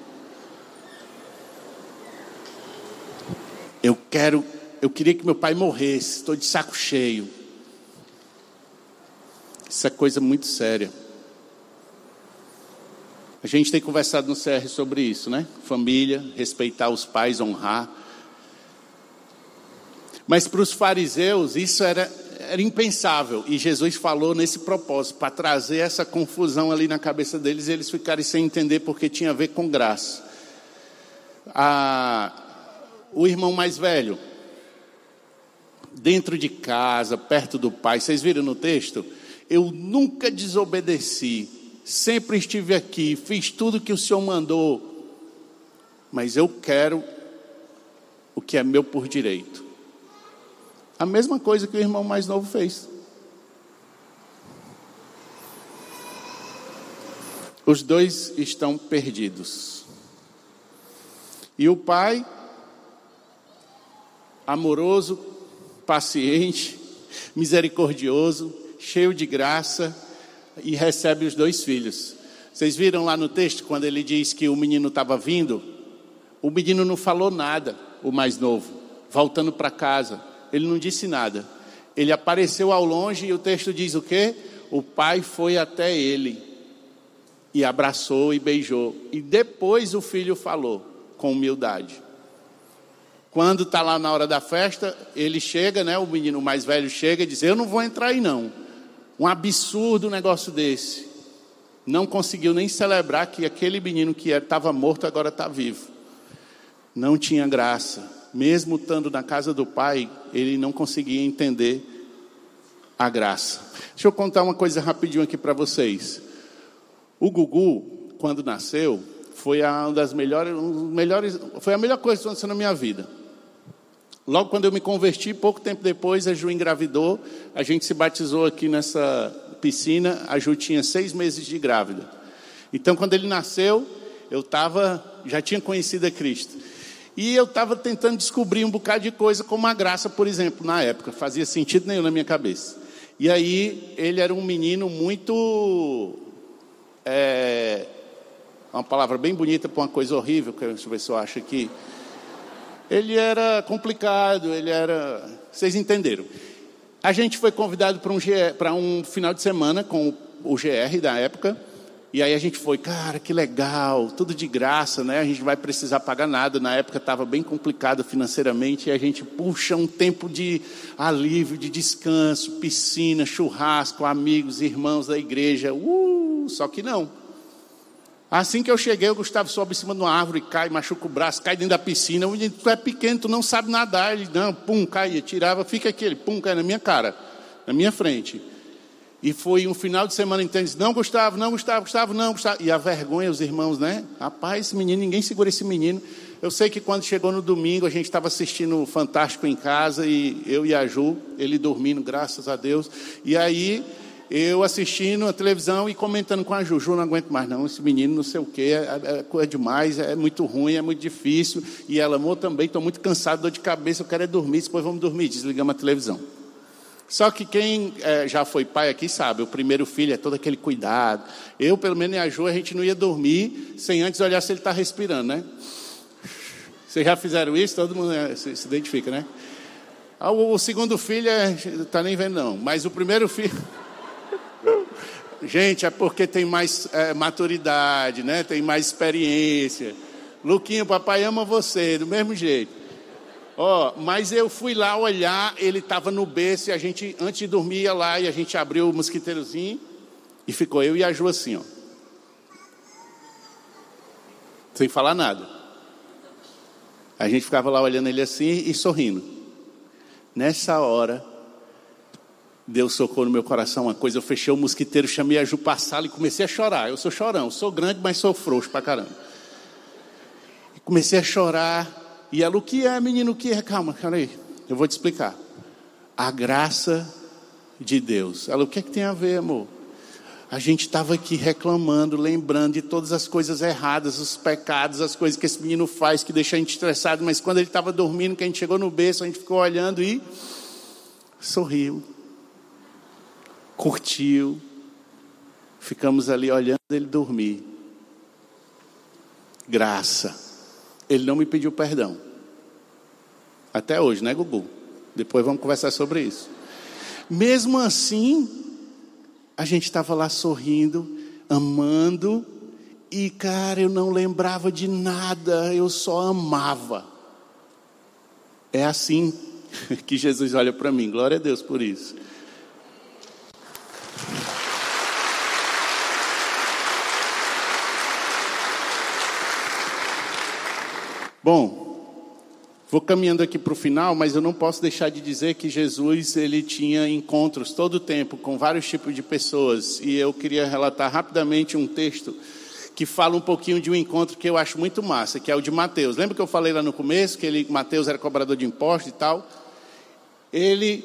eu quero, eu queria que meu pai morresse. Estou de saco cheio. Isso é coisa muito séria. A gente tem conversado no CR sobre isso, né? Família, respeitar os pais, honrar. Mas para os fariseus isso era, era impensável. E Jesus falou nesse propósito, para trazer essa confusão ali na cabeça deles e eles ficarem sem entender porque tinha a ver com graça. O irmão mais velho, dentro de casa, perto do pai, vocês viram no texto? Eu nunca desobedeci, sempre estive aqui, fiz tudo que o Senhor mandou, mas eu quero o que é meu por direito. A mesma coisa que o irmão mais novo fez. Os dois estão perdidos. E o pai, amoroso, paciente, misericordioso, cheio de graça, e recebe os dois filhos. Vocês viram lá no texto, quando ele diz que o menino estava vindo? O menino não falou nada, o mais novo, voltando para casa. Ele não disse nada. Ele apareceu ao longe e o texto diz o quê? O pai foi até ele e abraçou e beijou. E depois o filho falou com humildade. Quando está lá na hora da festa, ele chega, né? O menino mais velho chega e diz: Eu não vou entrar aí não. Um absurdo negócio desse. Não conseguiu nem celebrar que aquele menino que estava morto agora está vivo. Não tinha graça. Mesmo estando na casa do pai, ele não conseguia entender a graça. Deixa eu contar uma coisa rapidinho aqui para vocês. O Gugu, quando nasceu, foi uma das melhores, um melhores, foi a melhor coisa que aconteceu na minha vida. Logo quando eu me converti, pouco tempo depois, a Ju engravidou. A gente se batizou aqui nessa piscina. A Ju tinha seis meses de grávida. Então, quando ele nasceu, eu tava, já tinha conhecido a Cristo. E eu estava tentando descobrir um bocado de coisa, como a graça, por exemplo, na época. Fazia sentido nenhum na minha cabeça. E aí, ele era um menino muito. É, uma palavra bem bonita para uma coisa horrível, que se eu acho aqui ele era complicado, ele era. Vocês entenderam. A gente foi convidado para um, para um final de semana com o GR da época. E aí a gente foi, cara, que legal, tudo de graça, né? A gente não vai precisar pagar nada. Na época estava bem complicado financeiramente. E a gente puxa um tempo de alívio, de descanso, piscina, churrasco, amigos, irmãos da igreja. Uh, só que não. Assim que eu cheguei, o Gustavo sobe em cima de uma árvore, cai, machuca o braço, cai dentro da piscina. Eu disse, tu é pequeno, tu não sabe nadar. Ele, não, pum, caía, tirava, fica aqui, ele, pum, cai na minha cara, na minha frente. E foi um final de semana disse, não, Gustavo, não, Gustavo, Gustavo, não, Gustavo. E a vergonha, os irmãos, né? Rapaz, esse menino, ninguém segura esse menino. Eu sei que quando chegou no domingo, a gente estava assistindo o Fantástico em casa, e eu e a Ju, ele dormindo, graças a Deus. E aí eu assistindo a televisão e comentando com a Juju, não aguento mais não, esse menino não sei o que, é, é, coisa demais, é muito ruim, é muito difícil. E ela, amor, também estou muito cansado, dor de cabeça, eu quero é dormir, depois vamos dormir, desligamos a televisão. Só que quem é, já foi pai aqui sabe, o primeiro filho é todo aquele cuidado. Eu, pelo menos, e a Ju, a gente não ia dormir sem antes olhar se ele está respirando, né? Vocês já fizeram isso? Todo mundo é, se, se identifica, né? Ah, o, o segundo filho está é, nem vendo não, mas o primeiro filho... Gente, é porque tem mais é, maturidade, né? Tem mais experiência. Luquinho, papai ama você, do mesmo jeito. Ó, oh, mas eu fui lá olhar, ele estava no berço e a gente, antes de dormir, ia lá e a gente abriu o mosquiteirozinho e ficou eu e a Ju assim, ó. Sem falar nada. A gente ficava lá olhando ele assim e sorrindo. Nessa hora, Deus socou no meu coração uma coisa. Eu fechei o mosquiteiro, chamei a Ju para a sala e comecei a chorar. Eu sou chorão, sou grande, mas sou frouxo pra caramba. Comecei a chorar. E ela, o que é, menino? O que é? Calma, calma aí. Eu vou te explicar. A graça de Deus. Ela, o que é que tem a ver, amor? A gente estava aqui reclamando, lembrando de todas as coisas erradas, os pecados, as coisas que esse menino faz que deixa a gente estressado. Mas quando ele estava dormindo, que a gente chegou no berço, a gente ficou olhando e sorriu curtiu, ficamos ali olhando ele dormir. Graça. Ele não me pediu perdão. Até hoje, né, Gugu? Depois vamos conversar sobre isso. Mesmo assim, a gente estava lá sorrindo, amando, e cara, eu não lembrava de nada, eu só amava. É assim que Jesus olha para mim, glória a Deus por isso. Bom, vou caminhando aqui para o final, mas eu não posso deixar de dizer que Jesus ele tinha encontros todo o tempo com vários tipos de pessoas e eu queria relatar rapidamente um texto que fala um pouquinho de um encontro que eu acho muito massa, que é o de Mateus. Lembra que eu falei lá no começo que ele, Mateus era cobrador de impostos e tal? Ele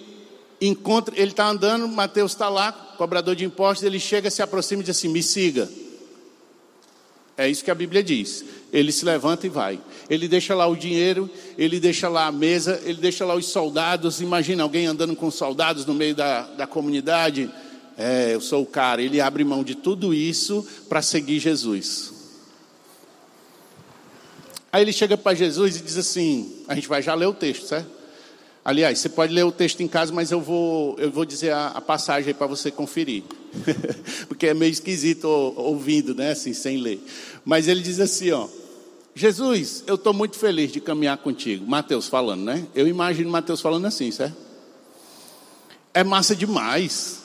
encontra, ele está andando, Mateus está lá, cobrador de impostos, ele chega, se aproxima e diz assim: Me siga. É isso que a Bíblia diz. Ele se levanta e vai. Ele deixa lá o dinheiro, ele deixa lá a mesa, ele deixa lá os soldados. Imagina alguém andando com soldados no meio da, da comunidade. É, eu sou o cara. Ele abre mão de tudo isso para seguir Jesus. Aí ele chega para Jesus e diz assim: a gente vai já ler o texto, certo? Aliás, você pode ler o texto em casa, mas eu vou, eu vou dizer a, a passagem para você conferir. Porque é meio esquisito ouvindo, né? Assim, sem ler. Mas ele diz assim, ó. Jesus, eu estou muito feliz de caminhar contigo. Mateus falando, né? Eu imagino Mateus falando assim, certo? É massa demais.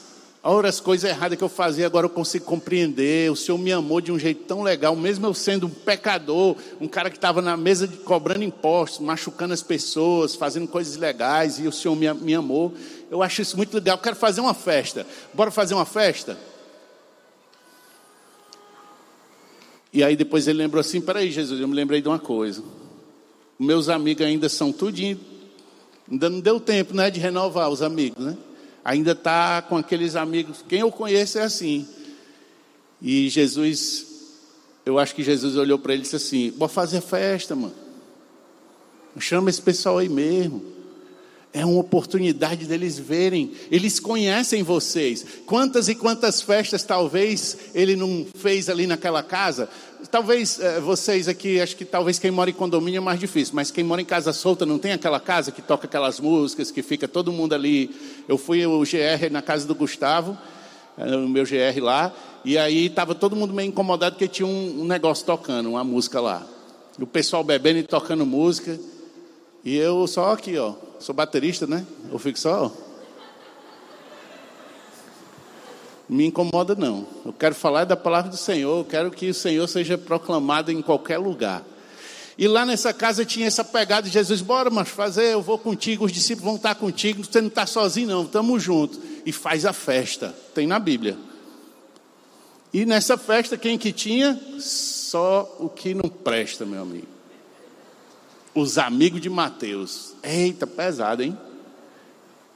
Ora, as coisas erradas que eu fazia, agora eu consigo compreender. O Senhor me amou de um jeito tão legal, mesmo eu sendo um pecador, um cara que estava na mesa de, cobrando impostos, machucando as pessoas, fazendo coisas legais, e o Senhor me, me amou. Eu acho isso muito legal. Quero fazer uma festa. Bora fazer uma festa? E aí depois ele lembrou assim: peraí, Jesus, eu me lembrei de uma coisa. Meus amigos ainda são tudinho. Ainda não deu tempo, né, de renovar os amigos, né? ainda está com aqueles amigos. Quem eu conheço é assim. E Jesus, eu acho que Jesus olhou para ele e disse assim: Bora fazer festa, mano. Chama esse pessoal aí mesmo. É uma oportunidade deles verem. Eles conhecem vocês. Quantas e quantas festas talvez ele não fez ali naquela casa? Talvez é, vocês aqui, acho que talvez quem mora em condomínio é mais difícil, mas quem mora em casa solta não tem aquela casa que toca aquelas músicas, que fica todo mundo ali. Eu fui o GR na casa do Gustavo, é, o meu GR lá, e aí estava todo mundo meio incomodado porque tinha um, negócio tocando, uma música lá. O pessoal bebendo e tocando música. E eu só aqui, ó, sou baterista, né? Eu fico só. Me incomoda não. Eu quero falar da palavra do Senhor, eu quero que o Senhor seja proclamado em qualquer lugar. E lá nessa casa tinha essa pegada de Jesus, bora, mas fazer, eu vou contigo, os discípulos vão estar contigo, você não está sozinho não, estamos juntos. E faz a festa, tem na Bíblia. E nessa festa, quem que tinha? Só o que não presta, meu amigo os amigos de Mateus. Eita, pesado, hein?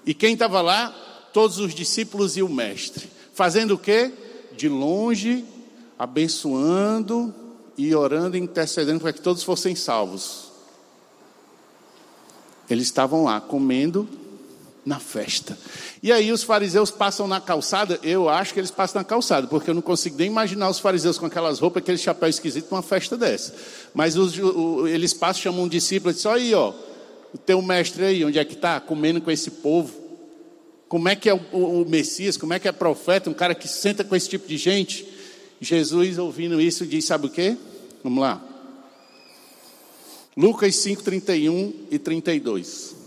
E quem estava lá? Todos os discípulos e o mestre. Fazendo o quê? De longe, abençoando e orando e intercedendo para que todos fossem salvos. Eles estavam lá comendo na festa. E aí os fariseus passam na calçada, eu acho que eles passam na calçada, porque eu não consigo nem imaginar os fariseus com aquelas roupas, aquele chapéu esquisito numa festa dessa. Mas os, o, eles passam, chamam um discípulo e dizem, aí, ó, o teu mestre aí, onde é que está? Comendo com esse povo. Como é que é o, o, o Messias, como é que é profeta, um cara que senta com esse tipo de gente? Jesus, ouvindo isso, diz, sabe o quê? Vamos lá. Lucas 5, 31 e 32.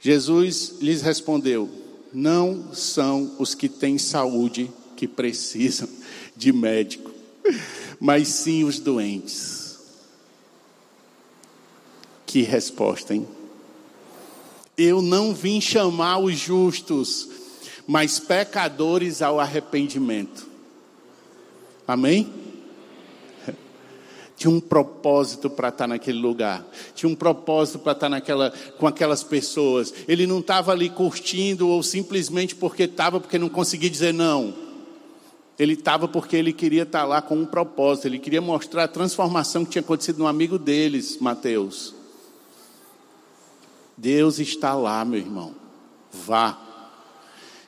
Jesus lhes respondeu: Não são os que têm saúde que precisam de médico, mas sim os doentes. Que resposta, hein? Eu não vim chamar os justos, mas pecadores ao arrependimento. Amém? Tinha um propósito para estar naquele lugar, tinha um propósito para estar naquela, com aquelas pessoas. Ele não estava ali curtindo ou simplesmente porque estava, porque não conseguia dizer não. Ele estava porque ele queria estar lá com um propósito, ele queria mostrar a transformação que tinha acontecido no amigo deles, Mateus. Deus está lá, meu irmão. Vá.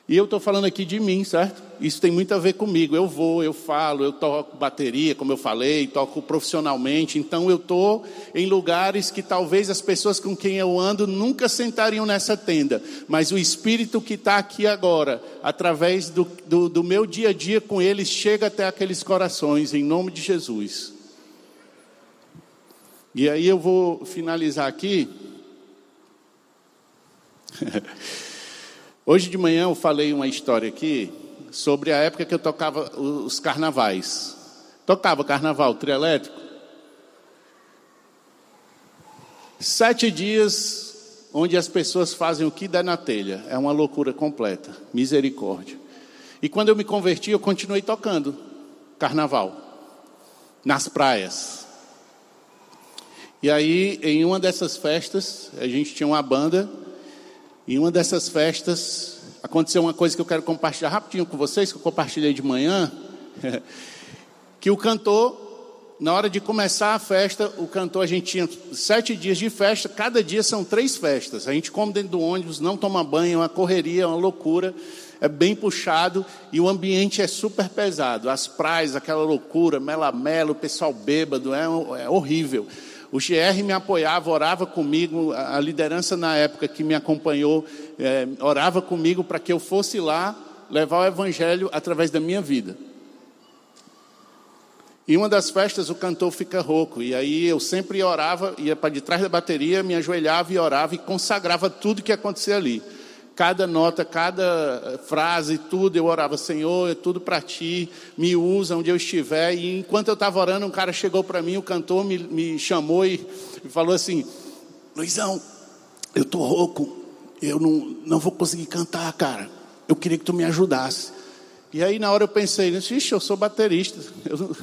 E eu estou falando aqui de mim, certo? Isso tem muito a ver comigo. Eu vou, eu falo, eu toco bateria, como eu falei, toco profissionalmente. Então eu estou em lugares que talvez as pessoas com quem eu ando nunca sentariam nessa tenda. Mas o Espírito que está aqui agora, através do, do, do meu dia a dia com eles, chega até aqueles corações, em nome de Jesus. E aí eu vou finalizar aqui. Hoje de manhã eu falei uma história aqui sobre a época que eu tocava os carnavais. Tocava carnaval trielétrico. Sete dias onde as pessoas fazem o que der na telha. É uma loucura completa. Misericórdia. E quando eu me converti, eu continuei tocando carnaval. Nas praias. E aí, em uma dessas festas, a gente tinha uma banda em uma dessas festas, aconteceu uma coisa que eu quero compartilhar rapidinho com vocês, que eu compartilhei de manhã. que o cantor, na hora de começar a festa, o cantor, a gente tinha sete dias de festa, cada dia são três festas. A gente come dentro do ônibus, não toma banho, é uma correria, é uma loucura, é bem puxado e o ambiente é super pesado. As praias, aquela loucura, melamelo, o pessoal bêbado, é, é horrível. O GR me apoiava, orava comigo, a liderança na época que me acompanhou, é, orava comigo para que eu fosse lá levar o evangelho através da minha vida. E uma das festas o cantor fica rouco. E aí eu sempre orava, ia para de trás da bateria, me ajoelhava e orava e consagrava tudo que acontecia ali. Cada nota, cada frase, tudo, eu orava, Senhor, é tudo para ti, me usa onde eu estiver. E enquanto eu estava orando, um cara chegou para mim, o cantor me, me chamou e, e falou assim: Luizão, eu estou rouco, eu não, não vou conseguir cantar, cara. Eu queria que tu me ajudasse. E aí na hora eu pensei, ixi, eu sou baterista, eu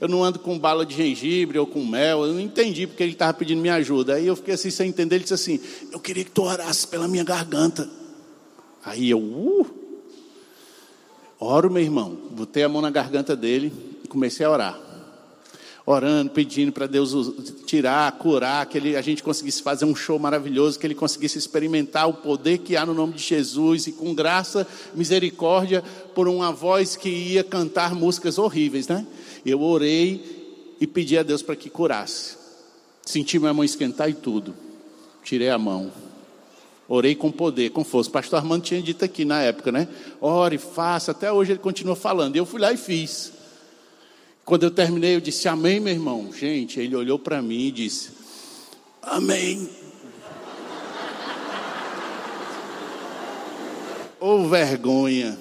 eu não, ando com bala de gengibre ou com mel, eu não entendi porque ele estava pedindo minha ajuda. Aí eu fiquei assim sem entender, ele disse assim, eu queria que tu orasse pela minha garganta. Aí eu, uh, oro meu irmão, botei a mão na garganta dele e comecei a orar orando, pedindo para Deus tirar, curar, que ele, a gente conseguisse fazer um show maravilhoso, que ele conseguisse experimentar o poder que há no nome de Jesus e com graça, misericórdia, por uma voz que ia cantar músicas horríveis, né? Eu orei e pedi a Deus para que curasse. Senti minha mão esquentar e tudo. Tirei a mão. Orei com poder, com força. O pastor Armando tinha dito aqui na época, né? Ore, faça. Até hoje ele continua falando. Eu fui lá e fiz. Quando eu terminei, eu disse amém, meu irmão. Gente, ele olhou para mim e disse amém. Ô oh, vergonha.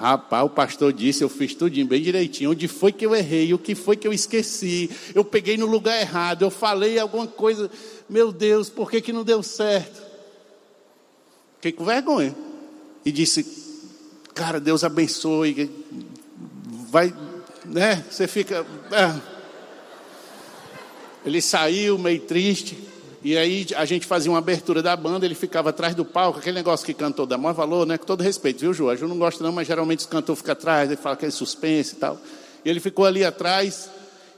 Rapaz, o pastor disse, eu fiz tudo bem direitinho. Onde foi que eu errei? O que foi que eu esqueci? Eu peguei no lugar errado, eu falei alguma coisa. Meu Deus, por que, que não deu certo? Fiquei com vergonha. E disse, cara, Deus abençoe. Vai, né? Você fica. É. Ele saiu meio triste. E aí a gente fazia uma abertura da banda, ele ficava atrás do palco, aquele negócio que cantou dá maior valor, né? Com todo respeito, viu, Ju? A Ju não gosta não, mas geralmente o cantor fica atrás, ele fala aquele suspense e tal. E ele ficou ali atrás,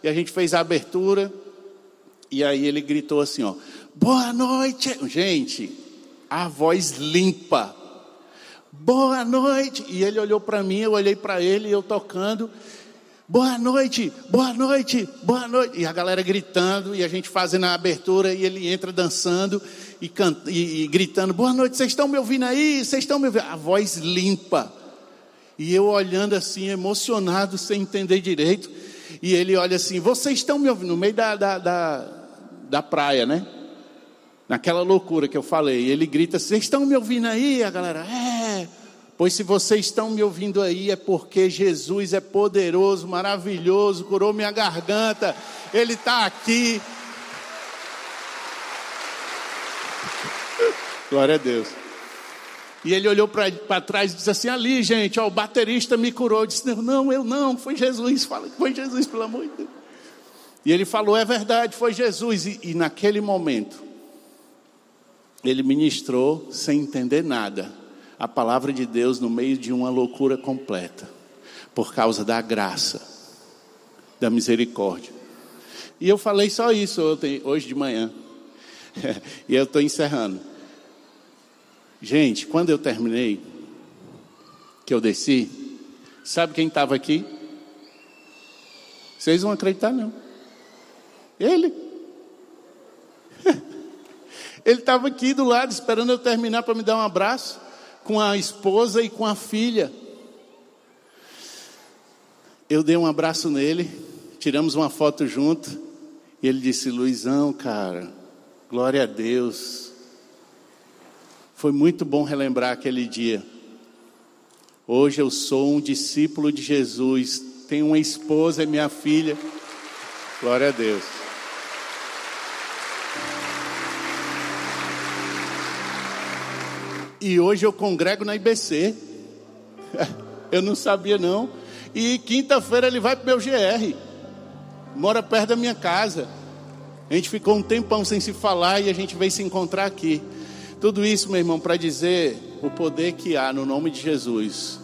e a gente fez a abertura, e aí ele gritou assim, ó, boa noite! Gente, a voz limpa. Boa noite! E ele olhou para mim, eu olhei para ele, eu tocando, boa noite, boa noite, boa noite. E a galera gritando, e a gente fazendo a abertura, e ele entra dançando e, canta, e, e gritando: boa noite, vocês estão me ouvindo aí? Vocês estão me ouvindo? A voz limpa. E eu olhando assim, emocionado, sem entender direito. E ele olha assim: vocês estão me ouvindo? No meio da, da, da, da praia, né? Naquela loucura que eu falei. E ele grita: vocês estão me ouvindo aí? A galera: é. Pois se vocês estão me ouvindo aí é porque Jesus é poderoso, maravilhoso, curou minha garganta, Ele está aqui. Glória a Deus. E ele olhou para trás e disse assim: Ali, gente, ó, o baterista me curou. Eu disse: Não, eu não, foi Jesus. Fala que foi Jesus, pelo amor de Deus. E ele falou: É verdade, foi Jesus. E, e naquele momento, ele ministrou sem entender nada a palavra de Deus no meio de uma loucura completa, por causa da graça, da misericórdia. E eu falei só isso hoje de manhã, e eu estou encerrando. Gente, quando eu terminei, que eu desci, sabe quem estava aqui? Vocês vão acreditar, não. Ele. Ele estava aqui do lado, esperando eu terminar para me dar um abraço com a esposa e com a filha. Eu dei um abraço nele, tiramos uma foto junto, e ele disse: Luizão, cara, glória a Deus. Foi muito bom relembrar aquele dia. Hoje eu sou um discípulo de Jesus, tenho uma esposa e minha filha. Glória a Deus. E hoje eu congrego na IBC. Eu não sabia não. E quinta-feira ele vai para o meu GR. Mora perto da minha casa. A gente ficou um tempão sem se falar e a gente veio se encontrar aqui. Tudo isso, meu irmão, para dizer o poder que há no nome de Jesus.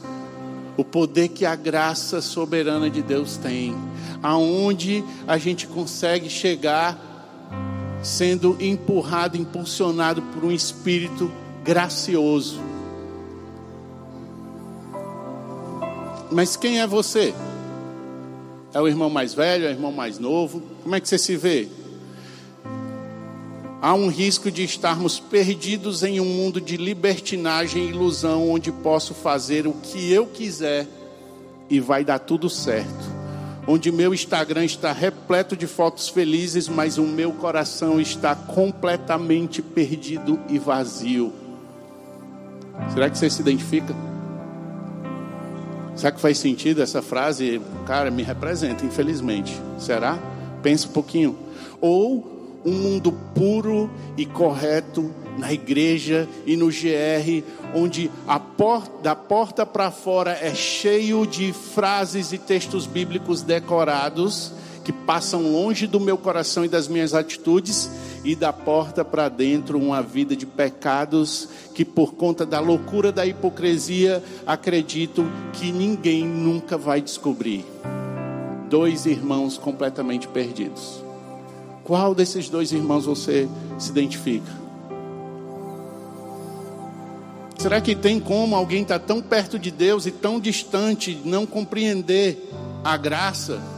o poder que a graça soberana de Deus tem, aonde a gente consegue chegar sendo empurrado, impulsionado por um espírito gracioso. Mas quem é você? É o irmão mais velho, é o irmão mais novo? Como é que você se vê? Há um risco de estarmos perdidos em um mundo de libertinagem e ilusão, onde posso fazer o que eu quiser e vai dar tudo certo. Onde meu Instagram está repleto de fotos felizes, mas o meu coração está completamente perdido e vazio. Será que você se identifica? Será que faz sentido essa frase? Cara, me representa, infelizmente. Será? Pensa um pouquinho. Ou um mundo puro e correto na igreja e no GR, onde a porta, da porta para fora é cheio de frases e textos bíblicos decorados que passam longe do meu coração e das minhas atitudes, e da porta para dentro uma vida de pecados que, por conta da loucura da hipocrisia, acredito que ninguém nunca vai descobrir. Dois irmãos completamente perdidos. Qual desses dois irmãos você se identifica? Será que tem como alguém estar tá tão perto de Deus e tão distante não compreender a graça?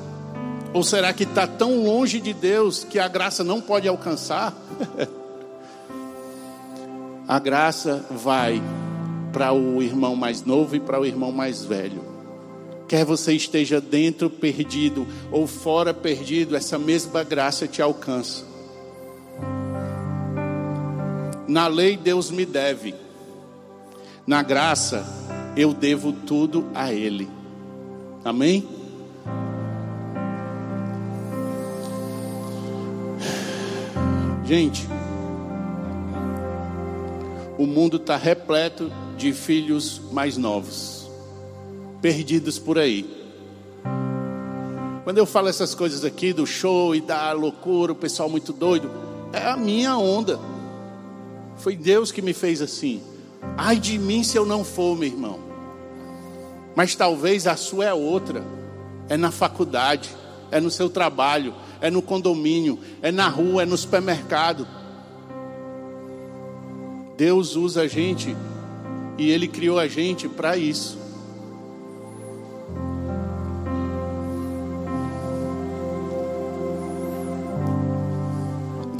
Ou será que está tão longe de Deus que a graça não pode alcançar? a graça vai para o irmão mais novo e para o irmão mais velho. Quer você esteja dentro perdido ou fora perdido, essa mesma graça te alcança. Na lei Deus me deve. Na graça eu devo tudo a ele. Amém? Gente, o mundo está repleto de filhos mais novos perdidos por aí. Quando eu falo essas coisas aqui do show e da loucura, o pessoal muito doido, é a minha onda. Foi Deus que me fez assim. Ai de mim se eu não for, meu irmão. Mas talvez a sua é outra. É na faculdade, é no seu trabalho, é no condomínio, é na rua, é no supermercado. Deus usa a gente e Ele criou a gente para isso.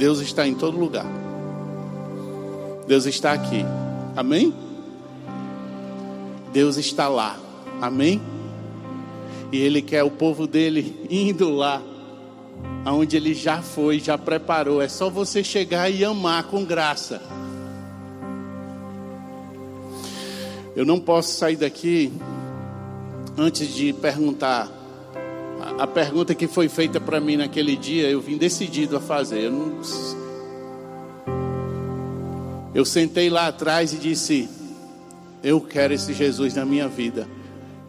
Deus está em todo lugar. Deus está aqui. Amém? Deus está lá. Amém? E Ele quer o povo dele indo lá, aonde Ele já foi, já preparou. É só você chegar e amar com graça. Eu não posso sair daqui antes de perguntar a pergunta que foi feita para mim naquele dia, eu vim decidido a fazer. Eu, não... eu sentei lá atrás e disse: Eu quero esse Jesus na minha vida.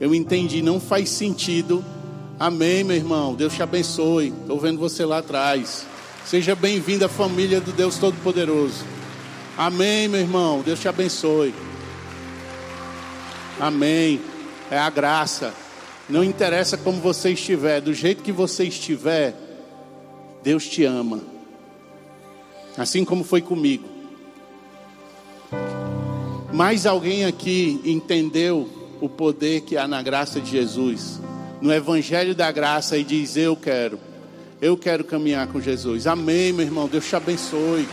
Eu entendi, não faz sentido. Amém, meu irmão. Deus te abençoe. Estou vendo você lá atrás. Seja bem-vindo à família do Deus Todo-Poderoso. Amém, meu irmão. Deus te abençoe. Amém. É a graça. Não interessa como você estiver, do jeito que você estiver, Deus te ama. Assim como foi comigo. Mais alguém aqui entendeu o poder que há na graça de Jesus, no Evangelho da Graça, e diz: Eu quero, eu quero caminhar com Jesus. Amém, meu irmão. Deus te abençoe.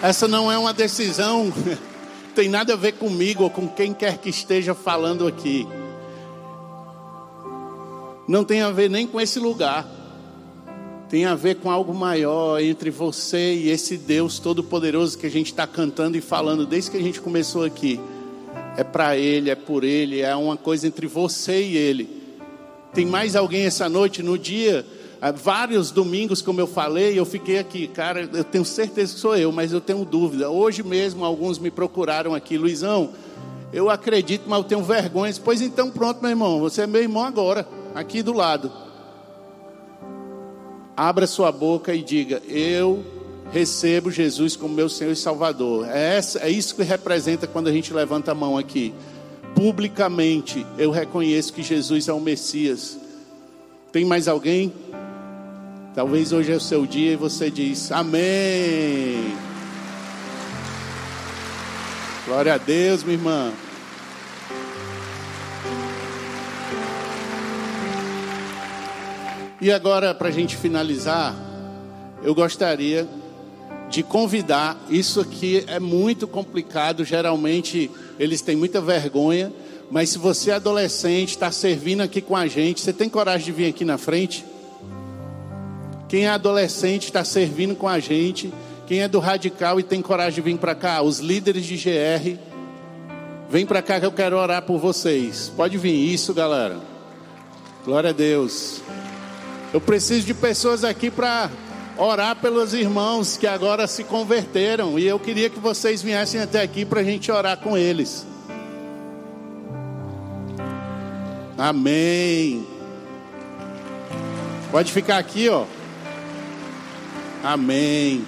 Essa não é uma decisão, tem nada a ver comigo ou com quem quer que esteja falando aqui. Não tem a ver nem com esse lugar. Tem a ver com algo maior entre você e esse Deus Todo-Poderoso que a gente está cantando e falando desde que a gente começou aqui. É para Ele, é por Ele, é uma coisa entre você e Ele. Tem mais alguém essa noite, no dia vários domingos, como eu falei, eu fiquei aqui, cara, eu tenho certeza que sou eu, mas eu tenho dúvida. Hoje mesmo alguns me procuraram aqui, Luizão, eu acredito, mas eu tenho vergonha. Pois então, pronto, meu irmão, você é meu irmão agora, aqui do lado. Abra sua boca e diga: Eu recebo Jesus como meu Senhor e Salvador. É, essa, é isso que representa quando a gente levanta a mão aqui. Publicamente eu reconheço que Jesus é o Messias. Tem mais alguém? Talvez hoje é o seu dia e você diz: Amém. Glória a Deus, minha irmã. E agora, para a gente finalizar, eu gostaria de convidar. Isso aqui é muito complicado, geralmente eles têm muita vergonha. Mas se você é adolescente, está servindo aqui com a gente, você tem coragem de vir aqui na frente? Quem é adolescente está servindo com a gente. Quem é do radical e tem coragem de vir para cá? Os líderes de GR. Vem para cá que eu quero orar por vocês. Pode vir isso, galera. Glória a Deus. Eu preciso de pessoas aqui para orar pelos irmãos que agora se converteram. E eu queria que vocês viessem até aqui para a gente orar com eles. Amém. Pode ficar aqui, ó. Amém.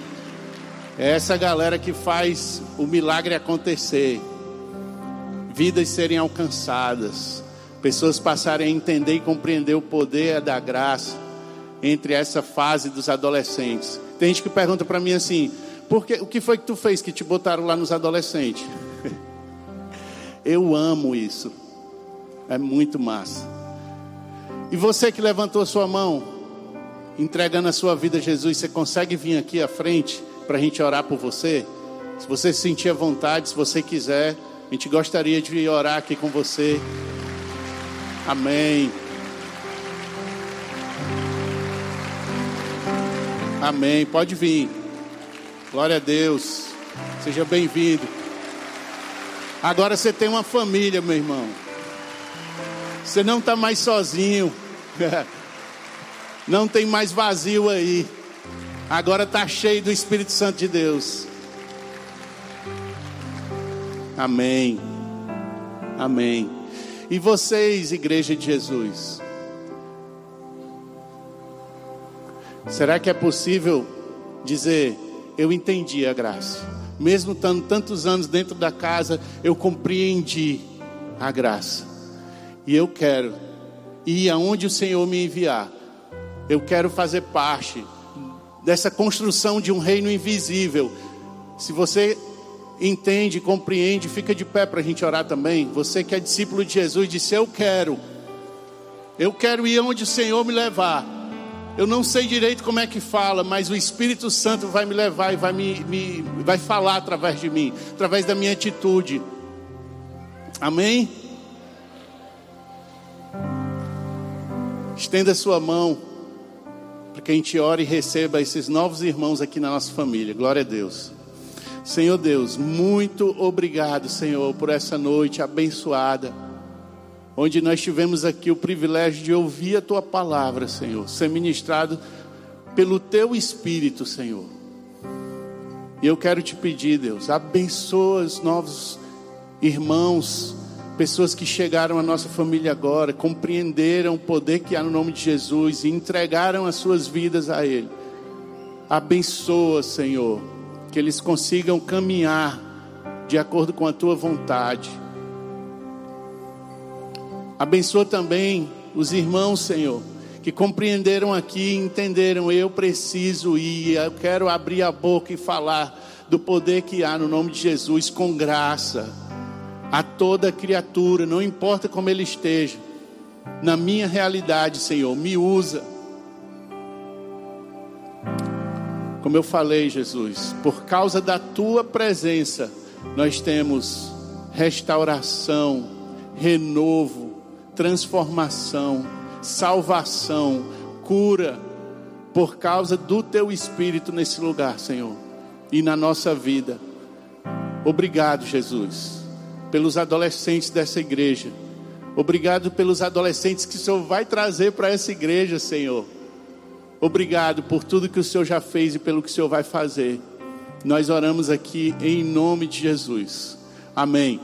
É essa galera que faz o milagre acontecer. Vidas serem alcançadas. Pessoas passarem a entender e compreender o poder da graça entre essa fase dos adolescentes. Tem gente que pergunta para mim assim: Por que, o que foi que tu fez que te botaram lá nos adolescentes? Eu amo isso. É muito massa. E você que levantou sua mão, entregando a sua vida a Jesus, você consegue vir aqui à frente para a gente orar por você? Se você se sentir à vontade, se você quiser, a gente gostaria de orar aqui com você. Amém. Amém. Pode vir. Glória a Deus. Seja bem-vindo. Agora você tem uma família, meu irmão. Você não está mais sozinho. Não tem mais vazio aí. Agora está cheio do Espírito Santo de Deus. Amém. Amém. E vocês, Igreja de Jesus? Será que é possível dizer, eu entendi a graça? Mesmo estando tantos anos dentro da casa, eu compreendi a graça. E eu quero ir aonde o Senhor me enviar. Eu quero fazer parte dessa construção de um reino invisível. Se você entende, compreende, fica de pé para a gente orar também. Você que é discípulo de Jesus, disse: Eu quero, eu quero ir onde o Senhor me levar. Eu não sei direito como é que fala, mas o Espírito Santo vai me levar e vai me, me vai falar através de mim, através da minha atitude. Amém? Estenda sua mão para que a gente ore e receba esses novos irmãos aqui na nossa família. Glória a Deus. Senhor Deus, muito obrigado, Senhor, por essa noite abençoada, onde nós tivemos aqui o privilégio de ouvir a tua palavra, Senhor, ser ministrado pelo teu Espírito, Senhor. E eu quero te pedir, Deus, abençoa os novos irmãos Pessoas que chegaram à nossa família agora, compreenderam o poder que há no nome de Jesus e entregaram as suas vidas a Ele. Abençoa, Senhor, que eles consigam caminhar de acordo com a tua vontade. Abençoa também os irmãos, Senhor, que compreenderam aqui entenderam: eu preciso ir, eu quero abrir a boca e falar do poder que há no nome de Jesus com graça a toda criatura, não importa como ele esteja, na minha realidade, Senhor, me usa. Como eu falei, Jesus, por causa da tua presença, nós temos restauração, renovo, transformação, salvação, cura, por causa do teu espírito nesse lugar, Senhor, e na nossa vida. Obrigado, Jesus pelos adolescentes dessa igreja. Obrigado pelos adolescentes que o Senhor vai trazer para essa igreja, Senhor. Obrigado por tudo que o Senhor já fez e pelo que o Senhor vai fazer. Nós oramos aqui em nome de Jesus. Amém.